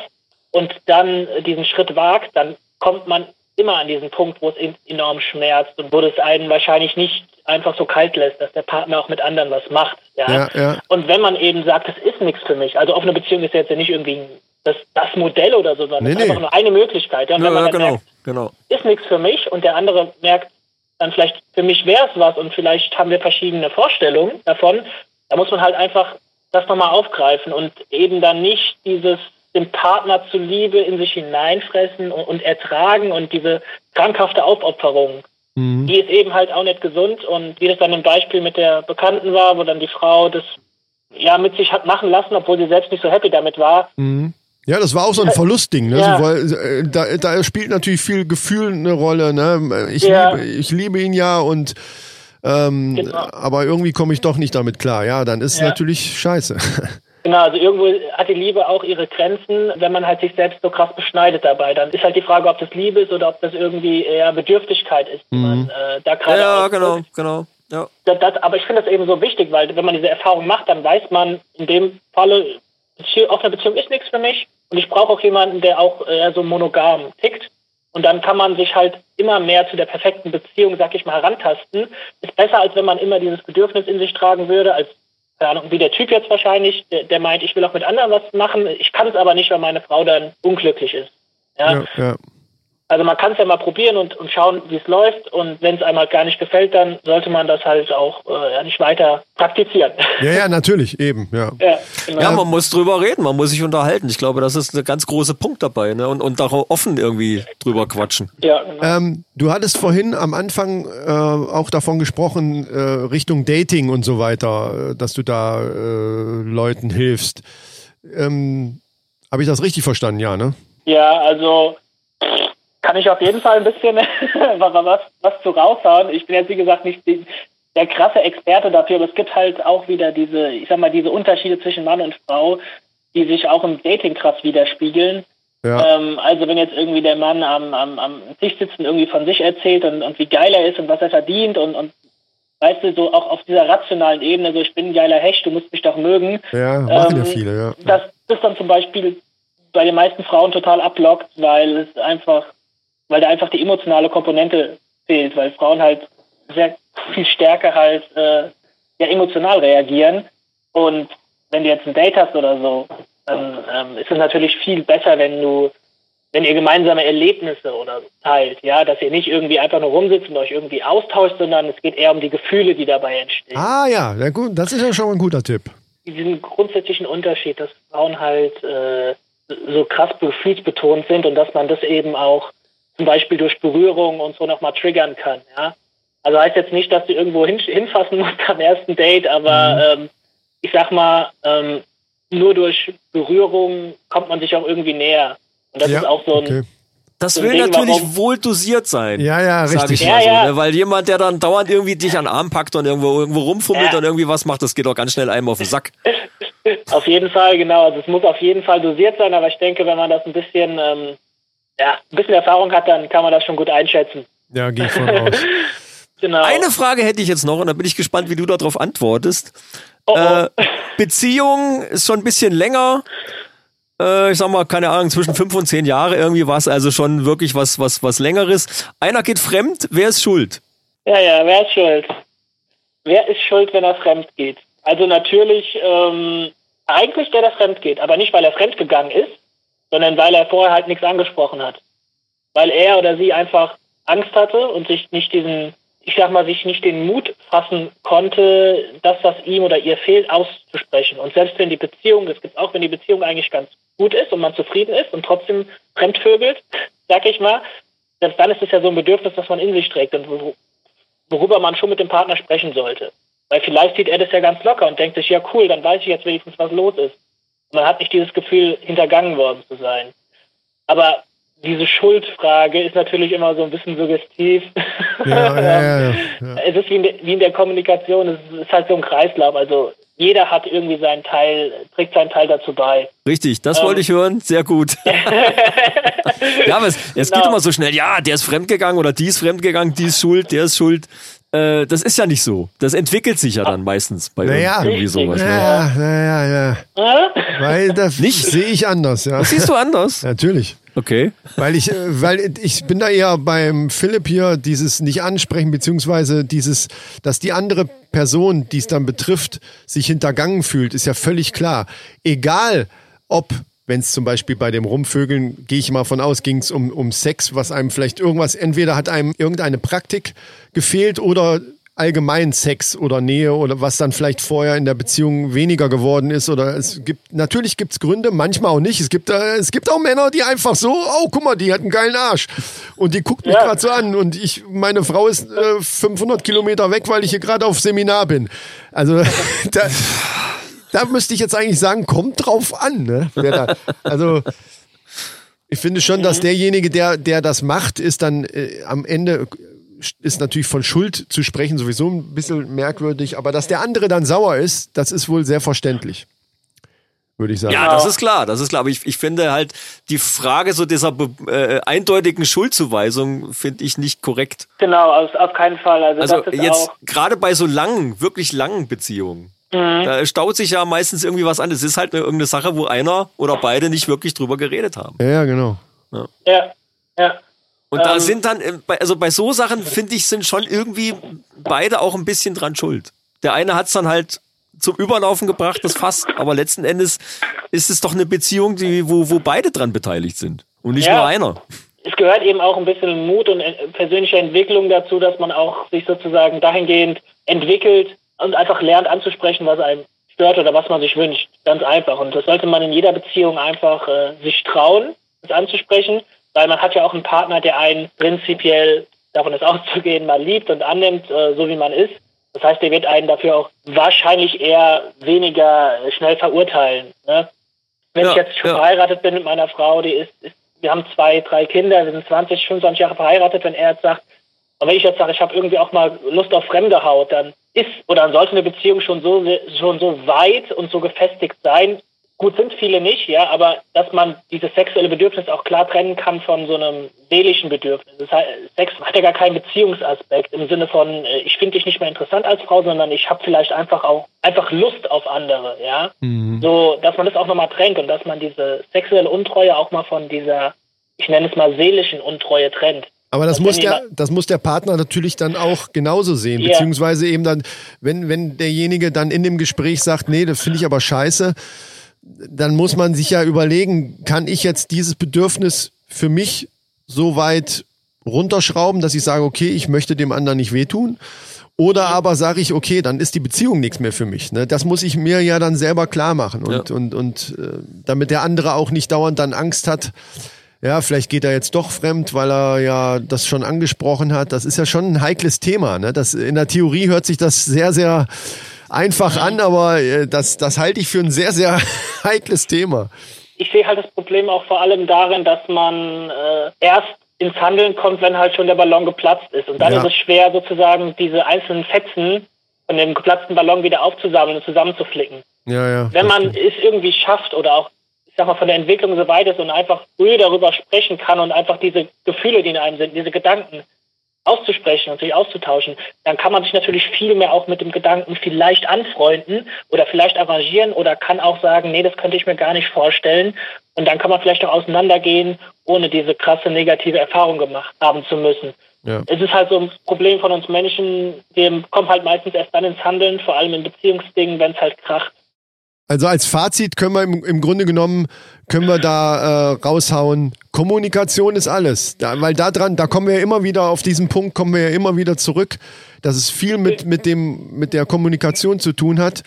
und dann diesen Schritt wagt, dann kommt man immer an diesen Punkt, wo es en- enorm schmerzt und wo es einen wahrscheinlich nicht einfach so kalt lässt, dass der Partner auch mit anderen was macht. Ja? Ja, ja. Und wenn man eben sagt, das ist nichts für mich, also offene Beziehung ist jetzt ja nicht irgendwie das, das Modell oder so, sondern Nee, nee. einfach nur eine Möglichkeit. Ja? Und Ja, wenn man genau, merkt, genau. ist nichts für mich und der andere merkt dann vielleicht, für mich wäre es was und vielleicht haben wir verschiedene Vorstellungen davon, da muss man halt einfach das nochmal aufgreifen und eben dann nicht dieses dem Partner zuliebe in sich hineinfressen und, und ertragen und diese krankhafte Aufopferung, Mhm. die ist eben halt auch nicht gesund und wie das dann im Beispiel mit der Bekannten war, wo dann die Frau das ja mit sich hat machen lassen, obwohl sie selbst nicht so happy damit war, Mhm. Ja, das war auch so ein Verlustding. Ne? Ja. So, weil, äh, da, da spielt natürlich viel Gefühl eine Rolle. Ne? Ich, Ja. liebe, ich liebe ihn ja und ähm, Genau. aber irgendwie komme ich doch nicht damit klar. Ja, dann ist es Ja. natürlich scheiße. Genau, also irgendwo hat die Liebe auch ihre Grenzen, wenn man halt sich selbst so krass beschneidet dabei. Dann ist halt die Frage, ob das Liebe ist oder ob das irgendwie eher Bedürftigkeit ist, die man äh, da gerade Ja, genau, genau. Ja. Das, das, aber ich finde das eben so wichtig, weil wenn man diese Erfahrung macht, dann weiß man in dem Falle, offene Beziehung ist nichts für mich und ich brauche auch jemanden, der auch eher so monogam tickt. Und dann kann man sich halt immer mehr zu der perfekten Beziehung, sag ich mal, herantasten. Ist besser, als wenn man immer dieses Bedürfnis in sich tragen würde, als keine Ahnung, wie der Typ jetzt wahrscheinlich, der, der meint, ich will auch mit anderen was machen, ich kann es aber nicht, weil meine Frau dann unglücklich ist. Ja? ja, ja. Also man kann es ja mal probieren und, und schauen, wie es läuft. Und wenn es einem halt gar nicht gefällt, dann sollte man das halt auch äh, nicht weiter praktizieren. ja, ja, natürlich, eben. Ja. ja, genau. Ja, man muss drüber reden, man muss sich unterhalten. Ich glaube, das ist ein ganz großer Punkt dabei, ne? Und, und da auch offen irgendwie drüber quatschen. ja, genau. Ähm, du hattest vorhin am Anfang äh, auch davon gesprochen, äh, Richtung Dating und so weiter, äh, dass du da äh, Leuten hilfst. Ähm, Habe ich das richtig verstanden? Ja, ne? ja, also kann ich auf jeden Fall ein bisschen was, was zu raushauen. Ich bin jetzt, wie gesagt, nicht der krasse Experte dafür, aber es gibt halt auch wieder diese, ich sag mal, diese Unterschiede zwischen Mann und Frau, die sich auch im Dating krass widerspiegeln. Ja. Ähm, also wenn jetzt irgendwie der Mann am, am, am Tisch sitzt und irgendwie von sich erzählt und, und wie geil er ist und was er verdient und, und weißt du, so auch auf dieser rationalen Ebene, so ich bin ein geiler Hecht, du musst mich doch mögen. Ja, machen ja Ähm, viele, ja. Das das dann zum Beispiel bei den meisten Frauen total ablockt, weil es einfach, weil da einfach die emotionale Komponente fehlt, weil Frauen halt sehr viel stärker halt äh, ja emotional reagieren. Und wenn du jetzt ein Date hast oder so, dann ähm, ist es natürlich viel besser, wenn du, wenn ihr gemeinsame Erlebnisse oder teilt, ja, dass ihr nicht irgendwie einfach nur rumsitzt und euch irgendwie austauscht, sondern es geht eher um die Gefühle, die dabei entstehen Ah ja, na gut, das ist ja schon mal ein guter Tipp. diesen grundsätzlichen Unterschied, dass Frauen halt äh, so krass gefühlsbetont sind und dass man das eben auch zum Beispiel durch Berührung und so nochmal triggern kann. Ja? Also heißt jetzt nicht, dass du irgendwo hin, hinfassen musst am ersten Date, aber ähm, ich sag mal, ähm, nur durch Berührung kommt man sich auch irgendwie näher. Und das ja, ist auch so ein, okay. Das So ein will Ding, natürlich warum- wohl dosiert sein. Ja, ja, richtig. ich Ja, so, ja. ne? Weil jemand, der dann dauernd irgendwie dich an den Arm packt und irgendwo, irgendwo rumfummelt Ja. und irgendwie was macht, das geht doch ganz schnell einem auf den Sack. Auf jeden Fall, genau. Also es muss auf jeden Fall dosiert sein, aber ich denke, wenn man das ein bisschen, ähm, ja, ein bisschen Erfahrung hat, dann kann man das schon gut einschätzen. Ja, gehe ich von aus. Genau. Eine Frage hätte ich jetzt noch und da bin ich gespannt, wie du darauf antwortest. Oh, oh. Äh, Beziehung ist schon ein bisschen länger. Äh, ich sag mal, keine Ahnung, zwischen fünf und zehn Jahre irgendwie war es also schon wirklich was, was, was längeres. Einer geht fremd, wer ist schuld? Ja, ja, wer ist schuld? Wer ist schuld, wenn er fremd geht? Also natürlich ähm, eigentlich der, der fremd geht, aber nicht, weil er fremd gegangen ist, sondern weil er vorher halt nichts angesprochen hat. Weil er oder sie einfach Angst hatte und sich nicht diesen, ich sag mal, sich nicht den Mut fassen konnte, das, was ihm oder ihr fehlt, auszusprechen. Und selbst wenn die Beziehung, das gibt auch, wenn die Beziehung eigentlich ganz gut ist und man zufrieden ist und trotzdem fremdvögelt, sag ich mal, selbst dann ist es ja so ein Bedürfnis, das man in sich trägt und wo- worüber man schon mit dem Partner sprechen sollte. Weil vielleicht sieht er das ja ganz locker und denkt sich, ja cool, dann weiß ich jetzt wenigstens, was los ist. Man hat nicht dieses Gefühl, hintergangen worden zu sein. Aber diese Schuldfrage ist natürlich immer so ein bisschen suggestiv. Ja, ja, ja. Es ist wie in, der, wie in der Kommunikation, es ist halt so ein Kreislauf. Also jeder hat irgendwie seinen Teil, trägt seinen Teil dazu bei. Richtig, das Ähm. wollte ich hören. Sehr gut. ja, aber es, es geht Genau. immer so schnell. Ja, der ist fremdgegangen oder die ist fremdgegangen, die ist schuld, der ist schuld. Äh, das ist ja nicht so. Das entwickelt sich ja dann meistens bei Naja. irgendwie sowas. Ne? Ja, ja, ja, ja. Weil das Nicht? sehe ich anders, ja. Das siehst du anders. Natürlich. Okay. Weil ich, äh, weil ich bin da eher beim Philipp hier, dieses nicht ansprechen, beziehungsweise dieses, dass die andere Person, die es dann betrifft, sich hintergangen fühlt, ist ja völlig klar. Egal, ob, wenn es zum Beispiel bei dem Rumvögeln, gehe ich mal von aus, ging es um, um Sex, was einem vielleicht irgendwas, entweder hat einem irgendeine Praktik gefehlt oder allgemein Sex oder Nähe oder was dann vielleicht vorher in der Beziehung weniger geworden ist oder es gibt natürlich gibt's Gründe, manchmal auch nicht. Es gibt äh, es gibt auch Männer, die einfach so, oh guck mal, die hat einen geilen Arsch und die guckt mich Ja. gerade so an und ich meine Frau ist äh, 500 Kilometer weg, weil ich hier gerade auf Seminar bin. Also da, da müsste ich jetzt eigentlich sagen, kommt drauf an, ne? Wer da, also ich finde schon, dass derjenige, der, der das macht, ist dann äh, am Ende ist natürlich von Schuld zu sprechen sowieso ein bisschen merkwürdig, aber dass der andere dann sauer ist, das ist wohl sehr verständlich. Würde ich sagen. Ja, das ist klar, das ist klar. Aber ich, ich finde halt die Frage so dieser äh, eindeutigen Schuldzuweisung finde ich nicht korrekt. Genau, auf, auf keinen Fall. Also, Also das ist jetzt auch. gerade bei so langen, wirklich langen Beziehungen, da staut sich ja meistens irgendwie was an. Es ist halt eine, irgendeine Sache, wo einer oder beide nicht wirklich drüber geredet haben. Ja, ja, genau. Ja, ja. Und da Ähm. sind dann, äh, bei- also bei so Sachen finde ich, sind schon irgendwie beide auch ein bisschen dran schuld. Der eine hat's dann halt zum Überlaufen gebracht, das Fass, aber letzten Endes ist es doch eine Beziehung, die, wo, wo beide dran beteiligt sind. Und nicht Ja. nur einer. es gehört eben auch ein bisschen Mut und äh, persönliche Entwicklung dazu, dass man auch sich sozusagen dahingehend entwickelt und einfach lernt anzusprechen, was einem stört oder was man sich wünscht. Ganz einfach. Und das sollte man in jeder Beziehung einfach äh, sich trauen, das anzusprechen, weil man hat ja auch einen Partner, der einen prinzipiell, davon ist auszugehen, mal liebt und annimmt, äh, so wie man ist. Das heißt, der wird einen dafür auch wahrscheinlich eher weniger schnell verurteilen. Ne? Wenn Ja, ich jetzt schon ja. verheiratet bin mit meiner Frau, die ist, ist, wir haben zwei, drei Kinder, wir sind 20, 25 Jahre verheiratet, wenn er jetzt sagt, und wenn ich jetzt sage, ich habe irgendwie auch mal Lust auf fremde Haut, dann ist oder sollte eine Beziehung schon so schon so weit und so gefestigt sein. Gut sind viele nicht, ja, aber dass man dieses sexuelle Bedürfnis auch klar trennen kann von so einem seelischen Bedürfnis. Das heißt, Sex hat ja gar keinen Beziehungsaspekt im Sinne von, äh, ich finde dich nicht mehr interessant als Frau, sondern ich habe vielleicht einfach auch einfach Lust auf andere, ja. So, dass man das auch nochmal trennt und dass man diese sexuelle Untreue auch mal von dieser, ich nenne es mal seelischen Untreue trennt. Aber das Das muss der, das muss der Partner natürlich dann auch genauso sehen, Ja. beziehungsweise eben dann, wenn, wenn derjenige dann in dem Gespräch sagt, nee, das finde ich aber scheiße, dann muss man sich ja überlegen, kann ich jetzt dieses Bedürfnis für mich so weit runterschrauben, dass ich sage, okay, ich möchte dem anderen nicht wehtun. Oder aber sage ich, okay, dann ist die Beziehung nichts mehr für mich. Ne? Das muss ich mir ja dann selber klar machen. Und, Ja. und, und äh, damit der andere auch nicht dauernd dann Angst hat, ja, vielleicht geht er jetzt doch fremd, weil er ja das schon angesprochen hat. Das ist ja schon ein heikles Thema. Ne? Das, in der Theorie hört sich das sehr, sehr einfach an, aber äh, das, das halte ich für ein sehr, sehr heikles Thema. Ich sehe halt das Problem auch vor allem darin, dass man äh, erst ins Handeln kommt, wenn halt schon der Ballon geplatzt ist. Und dann Ja. ist es schwer, sozusagen diese einzelnen Fetzen von dem geplatzten Ballon wieder aufzusammeln und zusammenzuflicken. Ja, ja. Wenn man es irgendwie schafft oder auch, ich sag mal, von der Entwicklung so weit ist und einfach früh darüber sprechen kann und einfach diese Gefühle, die in einem sind, diese Gedanken auszusprechen und sich auszutauschen, dann kann man sich natürlich viel mehr auch mit dem Gedanken vielleicht anfreunden oder vielleicht arrangieren oder kann auch sagen, nee, das könnte ich mir gar nicht vorstellen. Und dann kann man vielleicht auch auseinandergehen, ohne diese krasse negative Erfahrung gemacht haben zu müssen. Ja. Es ist halt so ein Problem von uns Menschen, wir kommen halt meistens erst dann ins Handeln, vor allem in Beziehungsdingen, wenn es halt kracht. Also als Fazit können wir im, im Grunde genommen, können wir da äh, raushauen, Kommunikation ist alles. Da, weil da dran, da kommen wir ja immer wieder, auf diesen Punkt kommen wir ja immer wieder zurück, dass es viel mit, mit, dem, mit der Kommunikation zu tun hat.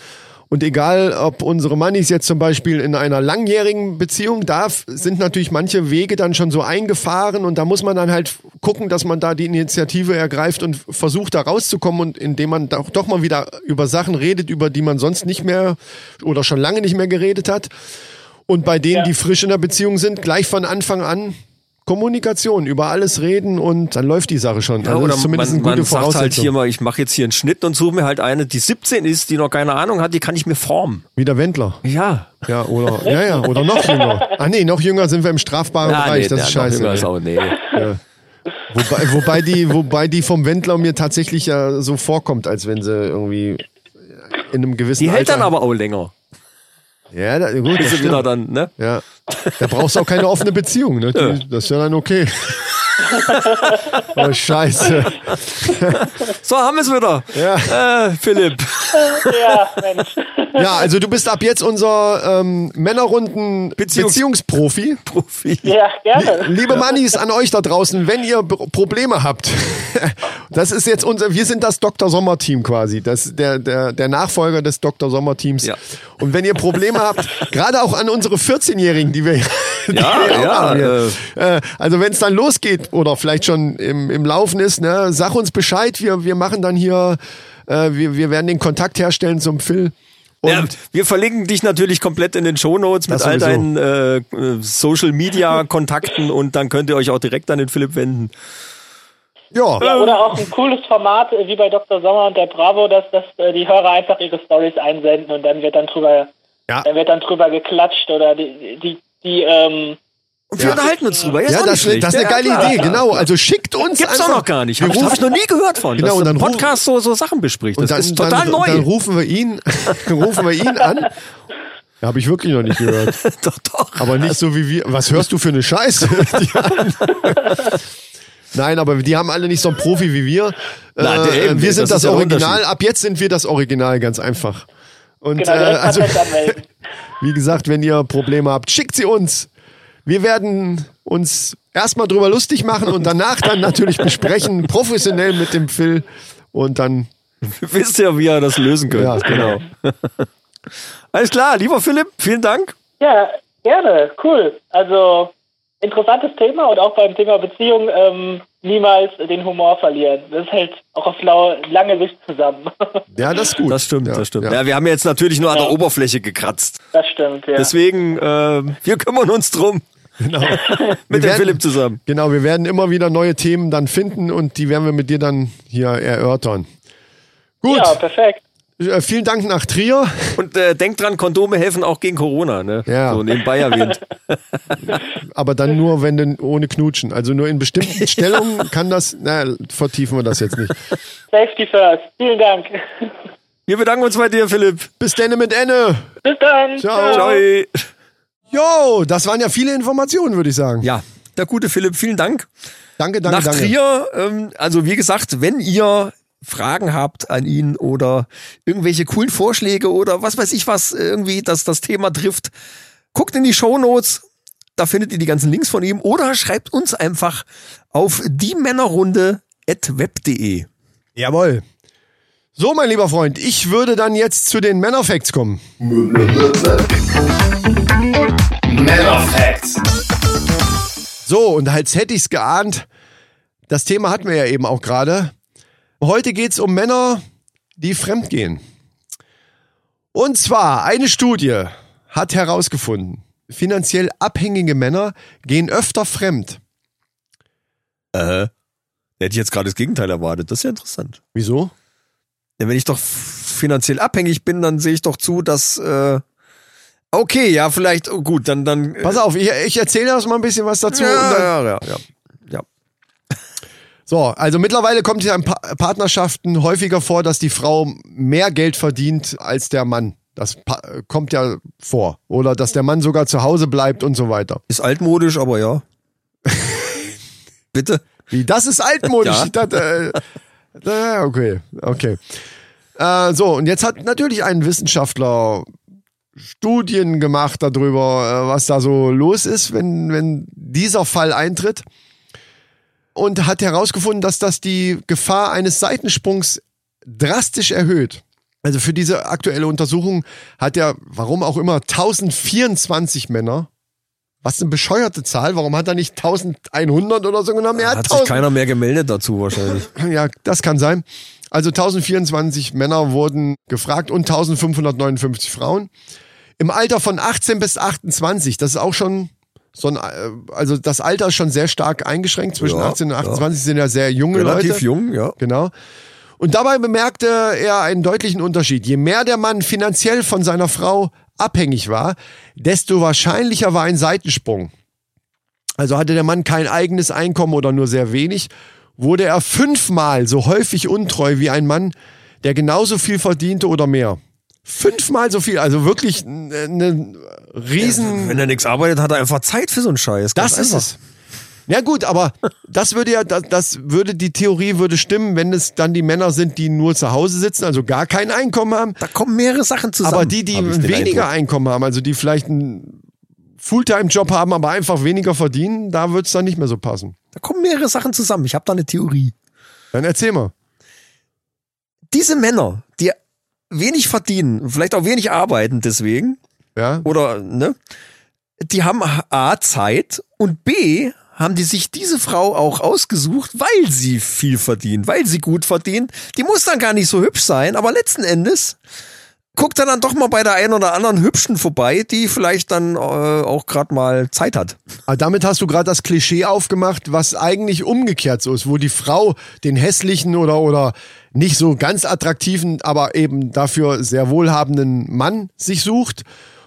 Und egal, ob unsere Mannis jetzt zum Beispiel in einer langjährigen Beziehung, da sind natürlich manche Wege dann schon so eingefahren und da muss man dann halt gucken, dass man da die Initiative ergreift und versucht da rauszukommen und indem man doch, doch mal wieder über Sachen redet, über die man sonst nicht mehr oder schon lange nicht mehr geredet hat. Und bei denen, Ja. die frisch in der Beziehung sind, gleich von Anfang an Kommunikation, über alles reden und dann läuft die Sache schon. Ja, also oder das ist zumindest man, eine gute man sagt halt Voraussetzung. hier mal, ich mache jetzt hier einen Schnitt und suche mir halt eine, die 17 ist, die noch keine Ahnung hat, die kann ich mir formen. Wie der Wendler. Ja. Ja, oder, ja, ja, oder noch jünger. Ah, nee, noch jünger sind wir im strafbaren Bereich. das ist der noch scheiße. jünger ist auch, nee. Wobei, wobei, die, wobei die vom Wendler mir tatsächlich ja so vorkommt, als wenn sie irgendwie in einem gewissen Die hält Alter. dann aber auch länger. Ja, da, gut, Bis sie wieder dann, ne? Ja. Da brauchst du auch keine offene Beziehung, ne? Die- Das ist ja dann okay. oh, scheiße. So, haben wir es wieder. Ja. Äh, Philipp. Ja, Mensch. ja, also du bist ab jetzt unser ähm, Männerrunden Beziehungs- Beziehungsprofi. Profi. Ja, gerne. Liebe Mannis an euch da draußen, wenn ihr B- Probleme habt, das ist jetzt unser, wir sind das Dr. Sommer Team quasi, das der der der Nachfolger des Dr. Sommer Teams. Ja. Und wenn ihr Probleme habt, gerade auch an unsere 14-Jährigen, die wir, die Ja, wir auch ja, haben hier. Äh, also wenn es dann losgeht oder vielleicht schon im, im Laufen ist, ne, sag uns Bescheid. Wir wir machen dann hier, äh, wir wir werden den Kontakt herstellen zum Phil. Und Ja, wir verlinken dich natürlich komplett in den Shownotes mit all deinen äh, äh, Social Media Kontakten und dann könnt ihr euch auch direkt an den Philipp wenden. ja, Ja, oder auch ein cooles Format äh, wie bei Dr. Sommer und der Bravo, dass, dass äh, die Hörer einfach ihre Stories einsenden und dann wird dann drüber, Ja. dann wird dann drüber geklatscht oder die, die, die ähm, Und wir Ja. unterhalten uns drüber. Ja, ja, das, das ist eine geile Ja, klar, Idee, klar. genau. Also schickt uns Gibt's einfach. auch noch gar nicht. Ich, hab ich noch nie gehört von. Genau, dass und ein Podcast so, so Sachen bespricht. Das Und dann, ist total dann, neu. Dann rufen wir ihn, rufen wir ihn an. Habe ich wirklich noch nicht gehört. doch, doch. Aber nicht so wie wir. Was hörst du für eine Scheiße? Nein, aber die haben alle nicht so einen Profi wie wir. Na, Äh, eben, wir sind das das, Original. Ab jetzt sind wir das Original, ganz einfach. Und genau, äh, also, wie gesagt, wenn ihr Probleme habt, schickt sie uns. Wir werden uns erstmal drüber lustig machen und danach dann natürlich besprechen, professionell mit dem Phil. Und dann Wisst ihr, wie ihr das lösen könnt. Ja, genau. Alles klar, lieber Philipp, vielen Dank. Ja, gerne, cool. Also interessantes Thema und auch beim Thema Beziehung ähm, niemals den Humor verlieren. Das hält auch auf lange Sicht zusammen. Ja, das ist gut. Das stimmt, ja, das stimmt. Ja. Ja. wir haben jetzt natürlich nur an der. Oberfläche gekratzt. Das stimmt, ja. Deswegen, äh, wir kümmern uns drum. Genau. Mit Wir dem werden- Philipp zusammen. Genau, wir werden immer wieder neue Themen dann finden und die werden wir mit dir dann hier erörtern. Gut, ja, perfekt. äh, vielen Dank nach Trier. Und äh, denkt dran, Kondome helfen auch gegen Corona, ne? Ja. So nebenbei erwähnt. Aber dann nur, wenn denn ohne Knutschen. Also nur in bestimmten Stellungen kann das, na, vertiefen wir das jetzt nicht. Safety first. Vielen Dank. Wir bedanken uns bei dir, Philipp. Bis denn mit Enne. Bis dann. Ciao. Ciao. Jo, das waren ja viele Informationen, würde ich sagen. Ja, der gute Philipp, vielen Dank. Danke, danke, Nach danke. Trier, ähm, also wie gesagt, wenn ihr Fragen habt an ihn oder irgendwelche coolen Vorschläge oder was weiß ich was irgendwie, dass das Thema trifft, guckt in die Shownotes, da findet ihr die ganzen Links von ihm oder schreibt uns einfach auf die Männerrunde web.de. Jawohl. So, mein lieber Freund, ich würde dann jetzt zu den Männerfacts kommen. Männer Facts. So, und als hätte ich's geahnt, das Thema hatten wir ja eben auch gerade. Heute geht's um Männer, die fremdgehen. Und zwar, eine Studie hat herausgefunden, finanziell abhängige Männer gehen öfter fremd. Äh, hätte ich jetzt gerade das Gegenteil erwartet. Das ist ja interessant. Wieso? Ja, wenn ich doch finanziell abhängig bin, dann sehe ich doch zu, dass äh, okay, ja, vielleicht oh, gut, dann dann äh, Pass auf, ich, ich erzähle erst mal ein bisschen was dazu. und ja, dann, ja, ja, ja. So, also mittlerweile kommt es ja in pa Partnerschaften häufiger vor, dass die Frau mehr Geld verdient als der Mann. Das pa kommt ja vor. Oder dass der Mann sogar zu Hause bleibt und so weiter. Ist altmodisch, aber ja. Bitte? Wie, das ist altmodisch. Ja. Äh, äh, okay, okay. Äh, so, und jetzt hat natürlich ein Wissenschaftler Studien gemacht darüber, äh, was da so los ist, wenn, wenn dieser Fall eintritt. Und hat herausgefunden, dass das die Gefahr eines Seitensprungs drastisch erhöht. Also für diese aktuelle Untersuchung hat er, warum auch immer, 1024 Männer. Was eine bescheuerte Zahl. Warum hat er nicht 1100 oder so genommen? Er Hat hat sich 1000. keiner mehr gemeldet dazu wahrscheinlich. Ja, das kann sein. Also 1024 Männer wurden gefragt und 1559 Frauen. Im Alter von 18 bis 28, das ist auch schon so ein, äh, also das Alter ist schon sehr stark eingeschränkt. Zwischen Ja, 18 und 28 sind ja sehr junge Relativ Leute. jung, ja. Genau. Und dabei bemerkte er einen deutlichen Unterschied. Je mehr der Mann finanziell von seiner Frau abhängig war, desto wahrscheinlicher war ein Seitensprung. Also hatte der Mann kein eigenes Einkommen oder nur sehr wenig, wurde er fünfmal so häufig untreu wie ein Mann, der genauso viel verdiente oder mehr. Fünfmal so viel, also wirklich eine riesen. Wenn er nichts arbeitet, hat er einfach Zeit für so einen Scheiß. Das ist einfach. es. Ja gut, aber das würde ja, das, das würde die Theorie würde stimmen, wenn es dann die Männer sind, die nur zu Hause sitzen, also gar kein Einkommen haben. Da kommen mehrere Sachen zusammen. Aber die, die weniger Eindruck. Einkommen haben, also die vielleicht einen Fulltime-Job haben, aber einfach weniger verdienen, da wird's dann nicht mehr so passen. Da kommen mehrere Sachen zusammen. Ich habe da eine Theorie. Dann erzähl mal. Diese Männer, wenig verdienen, vielleicht auch wenig arbeiten deswegen, Ja? oder, ne, die haben A, Zeit und B, haben die sich diese Frau auch ausgesucht, weil sie viel verdient, weil sie gut verdient. Die muss dann gar nicht so hübsch sein, aber letzten Endes guckt er dann doch mal bei der einen oder anderen Hübschen vorbei, die vielleicht dann äh, auch gerade mal Zeit hat. Aber damit hast du gerade das Klischee aufgemacht, was eigentlich umgekehrt so ist, wo die Frau den hässlichen oder, oder nicht so ganz attraktiven, aber eben dafür sehr wohlhabenden Mann sich sucht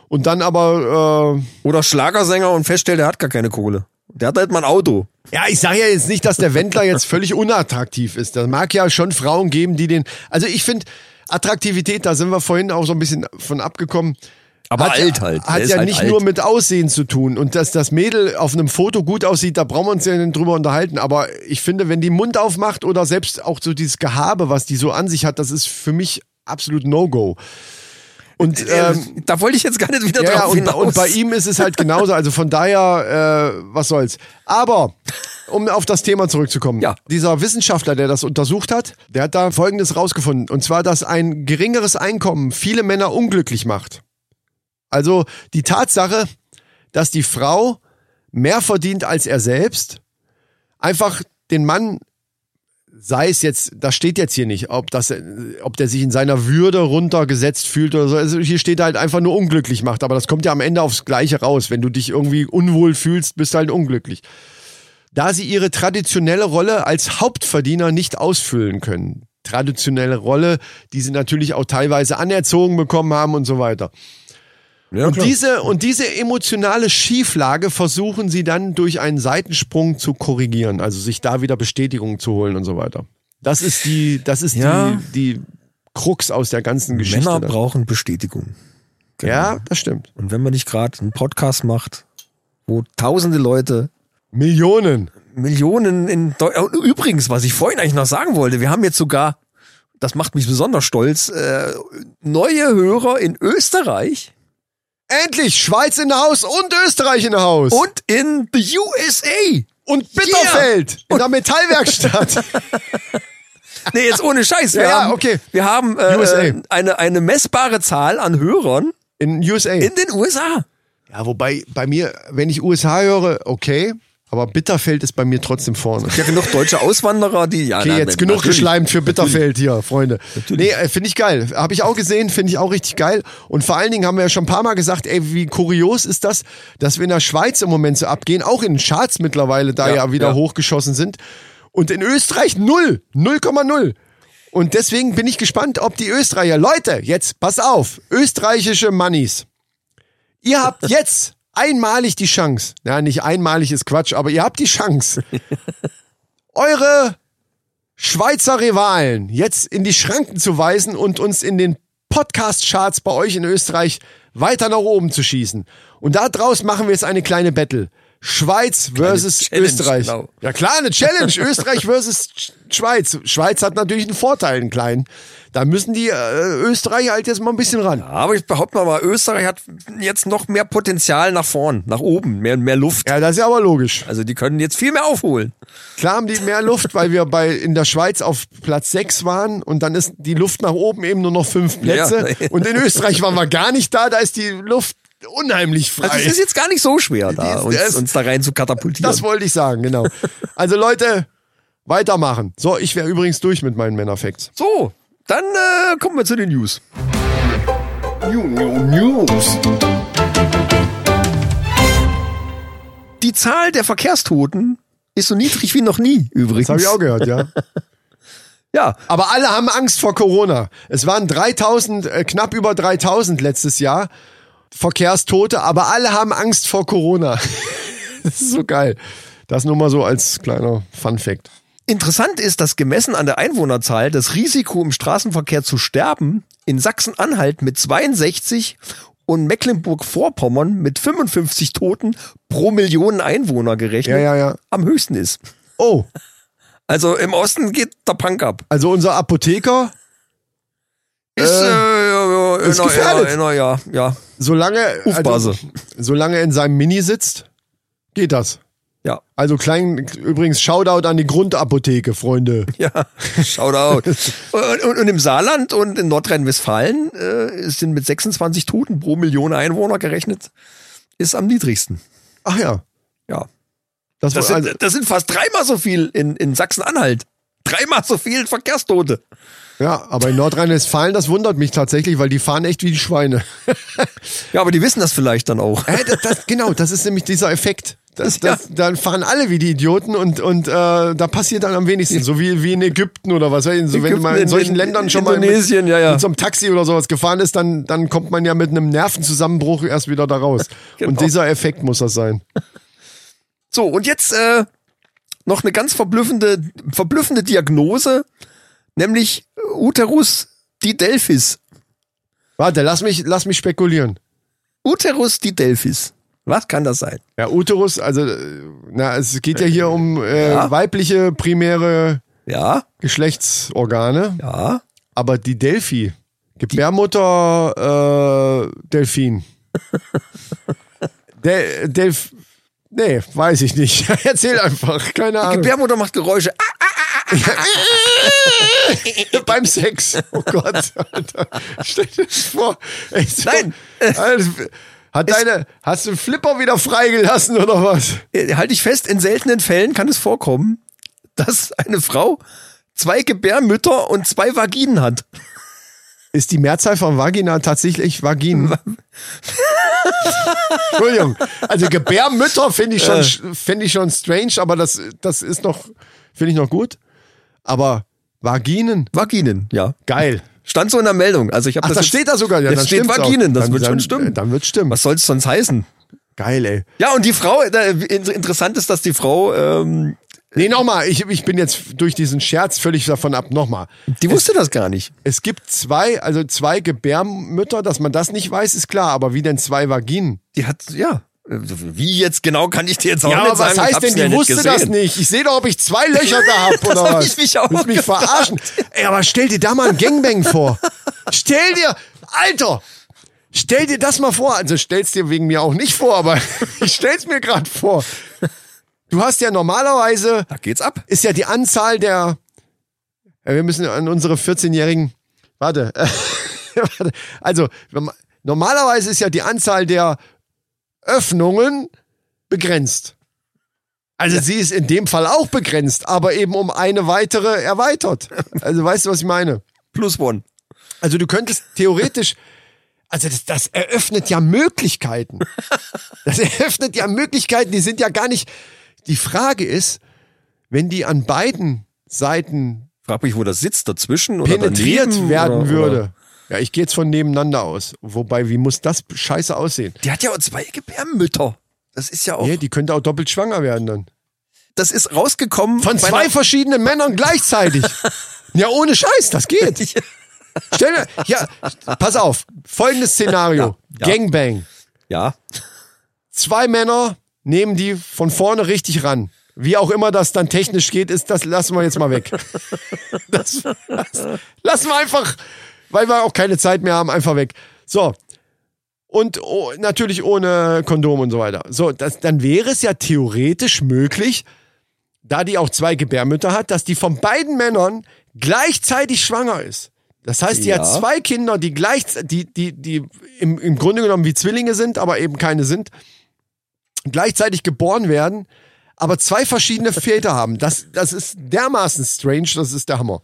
und dann aber äh, Oder Schlagersänger und feststellt, der hat gar keine Kohle. Der hat halt mal ein Auto. Ja, ich sage ja jetzt nicht, dass der Wendler jetzt völlig unattraktiv ist. Da mag ja schon Frauen geben, die den. Also ich finde, Attraktivität, da sind wir vorhin auch so ein bisschen von abgekommen. Aber hat, alt halt. Hat ja halt nicht alt. nur mit Aussehen zu tun. Und dass das Mädel auf einem Foto gut aussieht, da brauchen wir uns ja nicht drüber unterhalten. Aber ich finde, wenn die Mund aufmacht oder selbst auch so dieses Gehabe, was die so an sich hat, das ist für mich absolut No-Go. Und ähm, da wollte ich jetzt gar nicht wieder ja, drauf und, hinaus. und bei ihm ist es halt genauso. Also von daher, äh, was soll's. Aber um auf das Thema zurückzukommen. Ja. Dieser Wissenschaftler, der das untersucht hat, der hat da Folgendes rausgefunden. Und zwar, dass ein geringeres Einkommen viele Männer unglücklich macht. Also die Tatsache, dass die Frau mehr verdient als er selbst, einfach den Mann sei es jetzt, das steht jetzt hier nicht, ob das, ob der sich in seiner Würde runtergesetzt fühlt oder so. Also hier steht halt einfach nur unglücklich macht, aber das kommt ja am Ende aufs Gleiche raus. Wenn du dich irgendwie unwohl fühlst, bist du halt unglücklich. Da sie ihre traditionelle Rolle als Hauptverdiener nicht ausfüllen können. Traditionelle Rolle, die sie natürlich auch teilweise anerzogen bekommen haben und so weiter. Ja, Und diese, und diese emotionale Schieflage versuchen sie dann durch einen Seitensprung zu korrigieren, also sich da wieder Bestätigung zu holen und so weiter. Das ist die, das ist Ja. die, die Krux aus der ganzen Geschichte. Männer brauchen Bestätigung. Ja, das stimmt. Und wenn man nicht gerade einen Podcast macht, wo tausende Leute, Millionen. Millionen in Deu Und Übrigens, was ich vorhin eigentlich noch sagen wollte, wir haben jetzt sogar, das macht mich besonders stolz, äh, neue Hörer in Österreich Endlich Schweiz in Haus und Österreich in Haus. und in the USA. und Bitterfeld in der Metallwerkstatt. Nee, jetzt ohne Scheiß. Wir Ja, haben, okay. Wir haben äh, äh, eine, eine messbare Zahl an Hörern In USA. in den USA. ja, wobei bei mir, wenn ich USA höre, okay, aber Bitterfeld ist bei mir trotzdem vorne. Ja, genug deutsche Auswanderer, die ja. Okay, na, jetzt genug natürlich. geschleimt für Bitterfeld hier, Freunde. Nee, äh, finde ich geil. Habe ich auch gesehen, finde ich auch richtig geil. Und vor allen Dingen haben wir ja schon ein paar Mal gesagt, ey, wie kurios ist das, dass wir in der Schweiz im Moment so abgehen, auch in den Charts mittlerweile da ja, Ja, wieder ja. hochgeschossen sind. Und in Österreich null, 0,0. Und deswegen bin ich gespannt, ob die Österreicher, Leute, jetzt pass auf, österreichische Mannis. Ihr habt jetzt einmalig die Chance. Ja, nicht einmalig ist Quatsch, aber ihr habt die Chance. Eure Schweizer Rivalen jetzt in die Schranken zu weisen und uns in den Podcast-Charts bei euch in Österreich weiter nach oben zu schießen. Und da draus machen wir jetzt eine kleine Battle. Schweiz versus Challenge, Österreich. genau. Ja klar, eine Challenge. Österreich versus Sch- Schweiz. Schweiz hat natürlich einen Vorteil, einen kleinen. Da müssen die äh, Österreicher halt jetzt mal ein bisschen ran. Aber ich behaupte mal, mal, Österreich hat jetzt noch mehr Potenzial nach vorn, nach oben, mehr, mehr Luft. Ja, das ist ja aber logisch. Also die können jetzt viel mehr aufholen. Klar haben die mehr Luft, weil wir bei in der Schweiz auf Platz 6 waren und dann ist die Luft nach oben eben nur noch fünf Plätze. Ja. Und in Österreich waren wir gar nicht da, da ist die Luft unheimlich frei. Also es ist jetzt gar nicht so schwer, da, uns, es- uns da rein zu katapultieren. das wollte ich sagen, genau. Also Leute, weitermachen. So, ich wäre übrigens durch mit meinen Männerfacts. so, dann äh, kommen wir zu den News. New, new, News. Die Zahl der Verkehrstoten ist so niedrig wie noch nie, übrigens. Das habe ich auch gehört, ja. Ja, Aber alle haben Angst vor Corona. Es waren 3000, äh, knapp über 3000 letztes Jahr Verkehrstote, aber alle haben Angst vor Corona. das ist so geil. Das nur mal so als kleiner Fun Fact. Interessant ist, dass gemessen an der Einwohnerzahl das Risiko im Straßenverkehr zu sterben in Sachsen-Anhalt mit 62 und Mecklenburg-Vorpommern mit 55 Toten pro Million Einwohner gerechnet Ja, ja, ja. am höchsten ist. Oh, Also im Osten geht der Punk ab. also unser Apotheker, Ist, äh, ja, ist gefährdet. inner- inner- ja, ja, solange, also, solange er in seinem Mini sitzt, geht das. ja, Also klein, übrigens Shoutout an die Grundapotheke, Freunde. ja, Shoutout. und, und, und im Saarland und in Nordrhein-Westfalen äh, sind mit 26 Toten pro Million Einwohner gerechnet, ist am niedrigsten. Ach ja. Ja. Das, Das sind, also, das sind fast dreimal so viel in, in Sachsen-Anhalt. Dreimal so viel Verkehrstote. Ja, aber in Nordrhein-Westfalen, das wundert mich tatsächlich, weil die fahren echt wie die Schweine. Ja, aber die wissen das vielleicht dann auch. Äh, das, das, genau, das ist nämlich dieser Effekt. Das, Ja. das, Dann fahren alle wie die Idioten und, und äh, da passiert dann am wenigsten. So wie, wie in Ägypten oder was. weiß ich, So, wenn Ägypten, man in solchen in Ländern schon mal mit, ja, ja. mit so einem Taxi oder sowas gefahren ist, dann, dann kommt man ja mit einem Nervenzusammenbruch erst wieder da raus. Genau. Und dieser Effekt muss das sein. So, und jetzt äh, noch eine ganz verblüffende, verblüffende Diagnose, nämlich Uterus didelphis. Warte, lass mich, lass mich spekulieren. Uterus didelphis. Was kann das sein? Ja, Uterus, also, äh, na, es geht ja hier um äh, Ja. weibliche primäre Ja, Geschlechtsorgane, ja. aber die Delphi, Gebärmutter, äh, Delfin. Del, Delf, nee, weiß ich nicht. Erzähl einfach, keine Die Ahnung. Gebärmutter macht Geräusche. Ah, Beim Sex. Oh Gott. Alter. Stell dir das vor. Ey, so, Nein. Alter, Hat deine, hast du den Flipper wieder freigelassen oder was? äh, halte ich fest, in seltenen Fällen kann es vorkommen, dass eine Frau zwei Gebärmütter und zwei Vaginen hat. Ist die Mehrzahl von Vagina tatsächlich Vaginen? Entschuldigung. Also Gebärmütter finde ich Äh. schon, finde ich schon strange, aber das, das ist noch, finde ich noch gut. Aber Vaginen, Vaginen, ja. geil. Stand so in der Meldung. Also ich habe das, das jetzt- steht da sogar. Ja, Jetzt steht. Vaginen, das dann, wird schon dann, stimmen. Dann wird stimmen. Was soll es sonst heißen? Geil, ey. Ja, und die Frau, interessant ist, dass die Frau, ähm, Nee, nochmal, ich, ich bin jetzt durch diesen Scherz völlig davon ab. Nochmal. die wusste das gar nicht. Es gibt zwei, also zwei Gebärmütter, dass man das nicht weiß, ist klar, aber wie denn zwei Vaginen? Die hat, ja. Wie jetzt genau kann ich dir jetzt auch Ja, nicht aber was sagen. ich heißt hab's denn, ja die wusste gesehen. das nicht. Ich sehe doch, ob ich zwei Löcher da hab Das oder hab was. ich mich auch Willst mich verarschen? Ey, aber stell dir da mal ein Gangbang vor. Stell dir, Alter, stell dir das mal vor. Also stell's dir wegen mir auch nicht vor, aber ich stell's mir gerade vor. Du hast ja normalerweise, Da geht's ab. ist ja die Anzahl der, ja, wir müssen an unsere 14-Jährigen, warte, warte, also normalerweise ist ja die Anzahl der Öffnungen begrenzt. Also sie ist in dem Fall auch begrenzt, aber eben um eine weitere erweitert. Also weißt du, was ich meine? Plus one. Also du könntest theoretisch, also das, das eröffnet ja Möglichkeiten. Das eröffnet ja Möglichkeiten, die sind ja gar nicht. Die Frage ist, wenn die an beiden Seiten Frag mich, wo das sitzt, dazwischen oder penetriert daneben, werden oder, würde. Oder? Ja, ich gehe jetzt von nebeneinander aus. Wobei, wie muss das scheiße aussehen? Die hat ja auch zwei Gebärmütter. Das ist ja auch. Nee, die könnte auch doppelt schwanger werden dann. Das ist rausgekommen Von zwei verschiedenen Männern gleichzeitig. ja, ohne Scheiß, das geht. Stell dir, ja, pass auf. Folgendes Szenario. Ja. Gangbang. Ja. Zwei Männer nehmen die von vorne richtig ran. Wie auch immer das dann technisch geht, ist das lassen wir jetzt mal weg. Das, das lassen wir einfach, weil wir auch keine Zeit mehr haben, einfach weg. So. Und oh, natürlich ohne Kondom und so weiter. So, das, dann wäre es ja theoretisch möglich, da die auch zwei Gebärmütter hat, dass die von beiden Männern gleichzeitig schwanger ist. Das heißt, die Ja. hat zwei Kinder, die gleich, die, die, die im, im Grunde genommen wie Zwillinge sind, aber eben keine sind, gleichzeitig geboren werden, aber zwei verschiedene Väter haben. Das, das ist dermaßen strange, das ist der Hammer.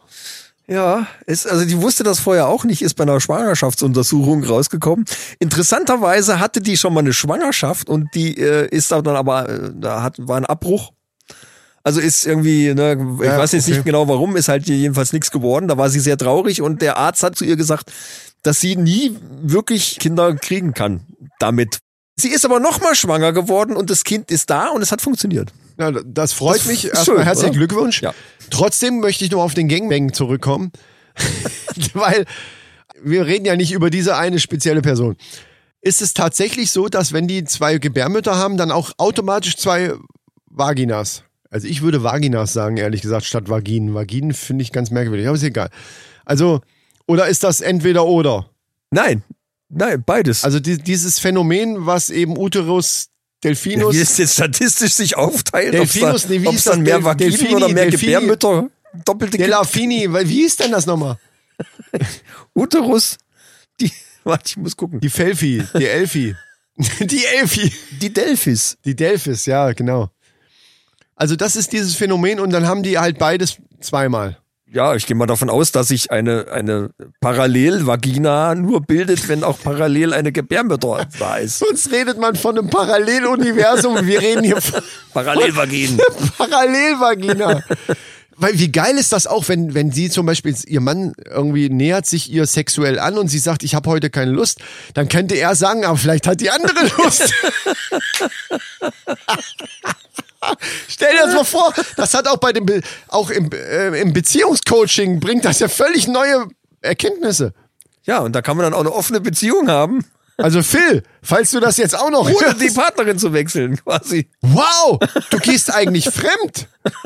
Ja, ist, also die wusste das vorher auch nicht, ist bei einer Schwangerschaftsuntersuchung rausgekommen. Interessanterweise hatte die schon mal eine Schwangerschaft und die äh, ist dann aber, äh, da hat, war ein Abbruch. Also ist irgendwie, ne, ich Ja, weiß jetzt okay. nicht genau warum, ist halt jedenfalls nichts geworden. Da war sie sehr traurig und der Arzt hat zu ihr gesagt, dass sie nie wirklich Kinder kriegen kann damit. Sie ist aber noch mal schwanger geworden und das Kind ist da und es hat funktioniert. Na, das freut Das mich. Erstmal herzlichen oder? Glückwunsch. Ja. Trotzdem möchte ich noch auf den Gangbang zurückkommen. Weil wir reden ja nicht über diese eine spezielle Person. Ist es tatsächlich so, dass wenn die zwei Gebärmütter haben, dann auch automatisch zwei Vaginas? Also ich würde Vaginas sagen, ehrlich gesagt, statt Vaginen. Vaginen finde ich ganz merkwürdig, aber ist egal. Also, oder ist das entweder oder? Nein, nein, beides. Also die, dieses Phänomen, was eben Uterus Delphinus wie es jetzt statistisch sich aufteilt, Delphinus, ob's nee, dann mehr Del- Vaginen Delphini, oder mehr Delphini. Gebärmütter, doppelte Delafini, weil wie hieß denn das nochmal? Uterus, die, warte, ich muss gucken, Die Felfi, die Elfi. Die Elfi. die Delphis. Die Delphis, ja, genau. Also das ist dieses Phänomen und dann haben die halt beides zweimal. Ja, ich gehe mal davon aus, dass sich eine, eine Parallelvagina nur bildet, wenn auch parallel eine Gebärmutter da ist. Sonst redet man von einem Paralleluniversum und wir reden hier von Parallelvaginen. Parallelvagina. Weil wie geil ist das auch, wenn, wenn sie zum Beispiel, ihr Mann irgendwie nähert sich ihr sexuell an und sie sagt, ich habe heute keine Lust, dann könnte er sagen, aber vielleicht hat die andere Lust. Stell dir das mal vor, das hat auch bei dem, Be auch im, äh, im Beziehungscoaching bringt das ja völlig neue Erkenntnisse. Ja, und da kann man dann auch eine offene Beziehung haben, Also Phil, falls du das jetzt auch noch ohne hörst, die Partnerin zu wechseln, quasi. wow, du gehst eigentlich fremd.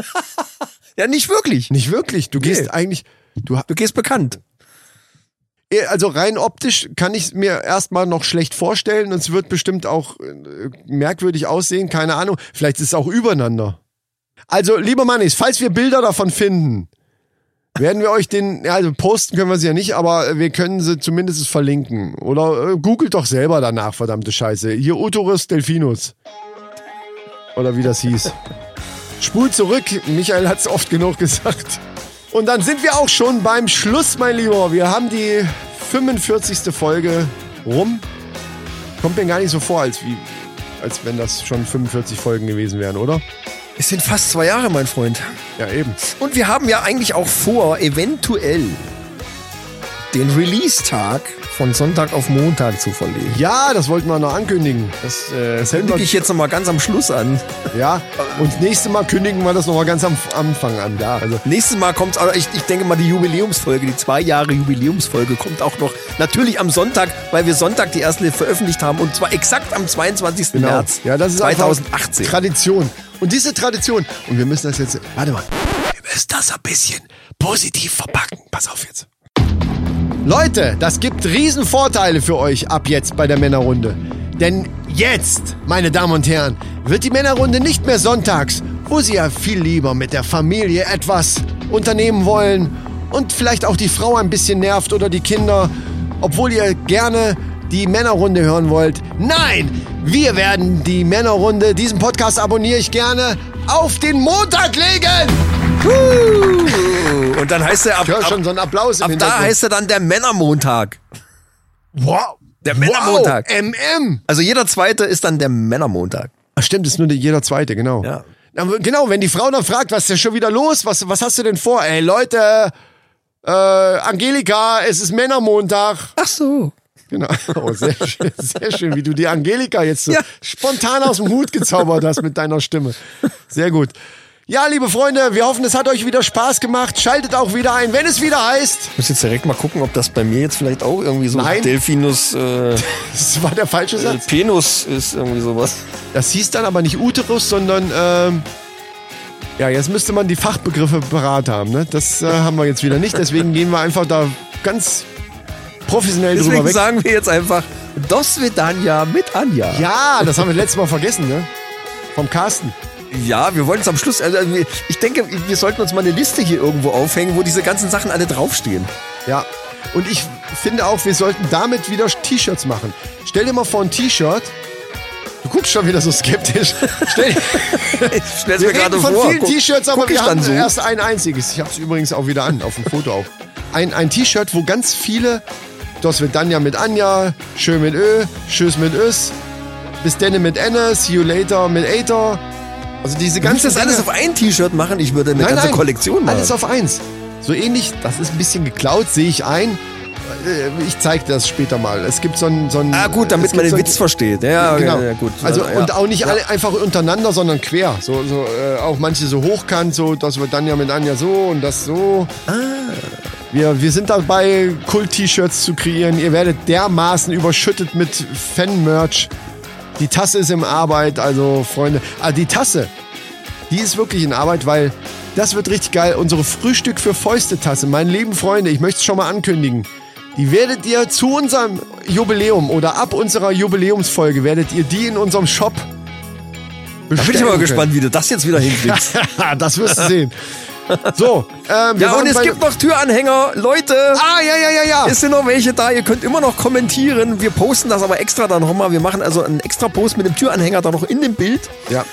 Ja, nicht wirklich. Nicht wirklich, du gehst Nee. eigentlich, du, Du gehst bekannt. Also rein optisch kann ich mir erstmal noch schlecht vorstellen und es wird bestimmt auch äh, merkwürdig aussehen, keine Ahnung. Vielleicht ist es auch übereinander. Also, liebe Mannis, falls wir Bilder davon finden, werden wir euch den, also posten können wir sie ja nicht, aber wir können sie zumindest verlinken. Oder äh, googelt doch selber danach, verdammte Scheiße. Hier Uterus Delphinus. Oder wie das hieß. Spul zurück, Michael hat es oft genug gesagt. Und dann sind wir auch schon beim Schluss, mein Lieber. Wir haben die 45. Folge rum. Kommt mir gar nicht so vor, als, wie, als wenn das schon 45 Folgen gewesen wären, oder? Es sind fast zwei Jahre, mein Freund. Ja, eben. Und wir haben ja eigentlich auch vor, eventuell den Release-Tag von Sonntag auf Montag zu verlegen. Ja, das wollten wir noch ankündigen. Das, äh, das Kündige ich jetzt nochmal ganz am Schluss an. ja. Und nächstes Mal kündigen wir das nochmal ganz am Anfang an. Ja, also Nächstes Mal kommt also ich, ich denke mal, die Jubiläumsfolge, die zwei Jahre Jubiläumsfolge kommt auch noch. Natürlich am Sonntag, weil wir Sonntag die erste veröffentlicht haben und zwar exakt am 22. Genau. März Ja, das ist einfach 2018. Tradition. Und diese Tradition, und wir müssen das jetzt, warte mal, wir müssen das ein bisschen positiv verpacken. Pass auf jetzt. Leute, das gibt riesen Vorteile für euch ab jetzt bei der Männerrunde. Denn jetzt, meine Damen und Herren, wird die Männerrunde nicht mehr sonntags, wo sie ja viel lieber mit der Familie etwas unternehmen wollen und vielleicht auch die Frau ein bisschen nervt oder die Kinder, obwohl ihr gerne die Männerrunde hören wollt. Nein, wir werden die Männerrunde, diesen Podcast abonniere ich gerne, auf den Montag legen. Und dann heißt er ab, Ich höre schon so einen Applaus im ab da heißt er dann der Männermontag. wow. Der Männermontag. Wow, MM. Also jeder zweite ist dann der Männermontag. Ach, stimmt, ist nur jeder zweite, genau. Ja. Genau, wenn die Frau dann fragt, was ist denn schon wieder los? Was, was hast du denn vor? Ey, Leute, äh, Angelika, es ist Männermontag. Ach so. Genau. Oh, sehr schön, sehr schön, wie du die Angelika jetzt so Ja. spontan aus dem Hut gezaubert hast mit deiner Stimme. Sehr gut. Ja, liebe Freunde, wir hoffen, es hat euch wieder Spaß gemacht. Schaltet auch wieder ein, wenn es wieder heißt. Ich muss jetzt direkt mal gucken, ob das bei mir jetzt vielleicht auch irgendwie so Nein. Delphinus äh, Das war der falsche Satz. Penus ist irgendwie sowas. Das hieß dann aber nicht Uterus, sondern ähm, ja, jetzt müsste man die Fachbegriffe parat haben. Ne? Das äh, haben wir jetzt wieder nicht. Deswegen gehen wir einfach da ganz professionell drüber Deswegen weg. sagen wir jetzt einfach Dos Vedanja mit Anja. Ja, das haben wir letztes Mal vergessen, ne? Vom Carsten. Ja, wir wollen es am Schluss. Also wir- ich denke, wir sollten uns mal eine Liste hier irgendwo aufhängen, wo diese ganzen Sachen alle draufstehen. Ja. Und ich finde auch, wir sollten damit wieder T-Shirts machen. Stell dir mal vor ein T-Shirt. Du guckst schon wieder so skeptisch. Stell, Ich stell's wir reden von vor. vielen T-Shirts, aber wir haben so. erst ein einziges. Ich habe es übrigens auch wieder an, auf dem Foto auch. Ein, ein T-Shirt, wo ganz viele, das wird Danja mit Anja, Schön mit Ö, Tschüss mit Ös, bis denne mit Enne, See you later mit Ater. Also diese ganzen du das alles auf ein T-Shirt machen? Ich würde eine Nein, ganze nein, Kollektion machen. Alles auf eins. So ähnlich, das ist ein bisschen geklaut, sehe ich ein. äh, ich zeig dir das später mal. Es gibt so ein, so ein Ah gut, damit man den so Witz versteht. Ja, genau. ja, ja gut. Also ja. und auch nicht alle einfach untereinander, sondern quer. So, so äh, auch manche so hochkant, so das wird dann ja mit Anja so und das so. Ah. Wir, wir sind dabei, Kult-T-Shirts zu kreieren. Ihr werdet dermaßen überschüttet mit Fan-Merch. Die Tasse ist in Arbeit, also Freunde. Ah, die Tasse, die ist wirklich in Arbeit, weil das wird richtig geil. Unsere Frühstück für Fäuste-Tasse, meine lieben Freunde, ich möchte es schon mal ankündigen. Die werdet ihr zu unserem Jubiläum oder ab unserer Jubiläumsfolge werdet ihr die in unserem Shop Da bin ich bestellen mal gespannt, wie du das jetzt wieder hinkriegst. das wirst du sehen. So, ähm, ja, und es gibt noch Türanhänger. Leute, Ah, ja, ja, ja, ja. es sind noch welche da. Ihr könnt immer noch kommentieren. Wir posten das aber extra dann nochmal. Wir machen also einen extra Post mit dem Türanhänger da noch in dem Bild. ja.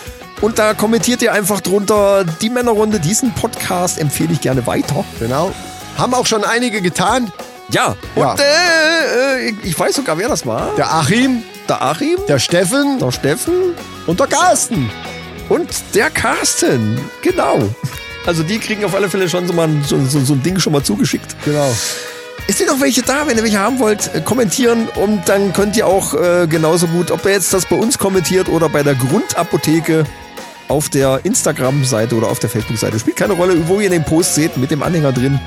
Und da kommentiert ihr einfach drunter die Männerrunde. Diesen Podcast empfehle ich gerne weiter. Genau. Haben auch schon einige getan. Ja. Ja. Und äh, äh, ich weiß sogar, wer das war. Der Achim, Der Achim, der Steffen der Steffen und der Carsten. und der Carsten. Genau. Also die kriegen auf alle Fälle schon so, mal ein- so, so, so ein Ding schon mal zugeschickt. Genau. Es sind noch welche da, wenn ihr welche haben wollt, äh, kommentieren und dann könnt ihr auch äh, genauso gut, ob ihr jetzt das bei uns kommentiert oder bei der Grundapotheke auf der Instagram-Seite oder auf der Facebook-Seite, spielt keine Rolle, wo ihr den Post seht mit dem Anhänger drin,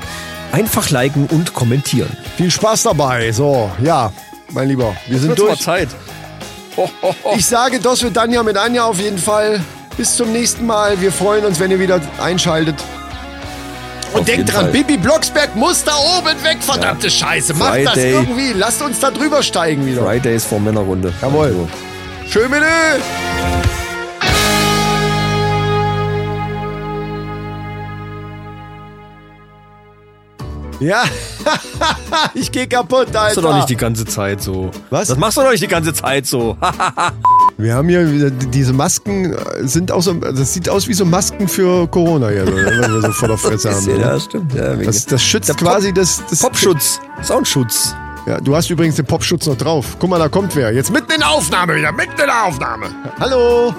einfach liken und kommentieren. Viel Spaß dabei. So, ja, mein Lieber, wir sind Wird's mal durch. Zeit. Ho, ho, ho. Ich sage das für Danja mit Anja auf jeden Fall. Bis zum nächsten Mal. Wir freuen uns, wenn ihr wieder einschaltet. Und Auf denkt dran, Fall. Bibi Blocksberg muss da oben weg, verdammte Scheiße. Macht das Friday. irgendwie. Lasst uns da drüber steigen wieder. Fridays vor Männerrunde. Jawohl. Also, Schön bitte. Ja, ich geh kaputt, Alter. machst du doch nicht die ganze Zeit so. Was? Das machst du doch nicht die ganze Zeit so. Wir haben hier diese Masken, äh, sind auch so, das sieht aus wie so Masken für Corona hier, wenn wir so vor der Fresse haben. ja, stimmt. Ja, Das, das schützt quasi das, das Popschutz. Soundschutz. Ja, du hast übrigens den Popschutz noch drauf. Guck mal, da kommt wer. Jetzt mitten in der Aufnahme wieder, mitten in der Aufnahme. Hallo.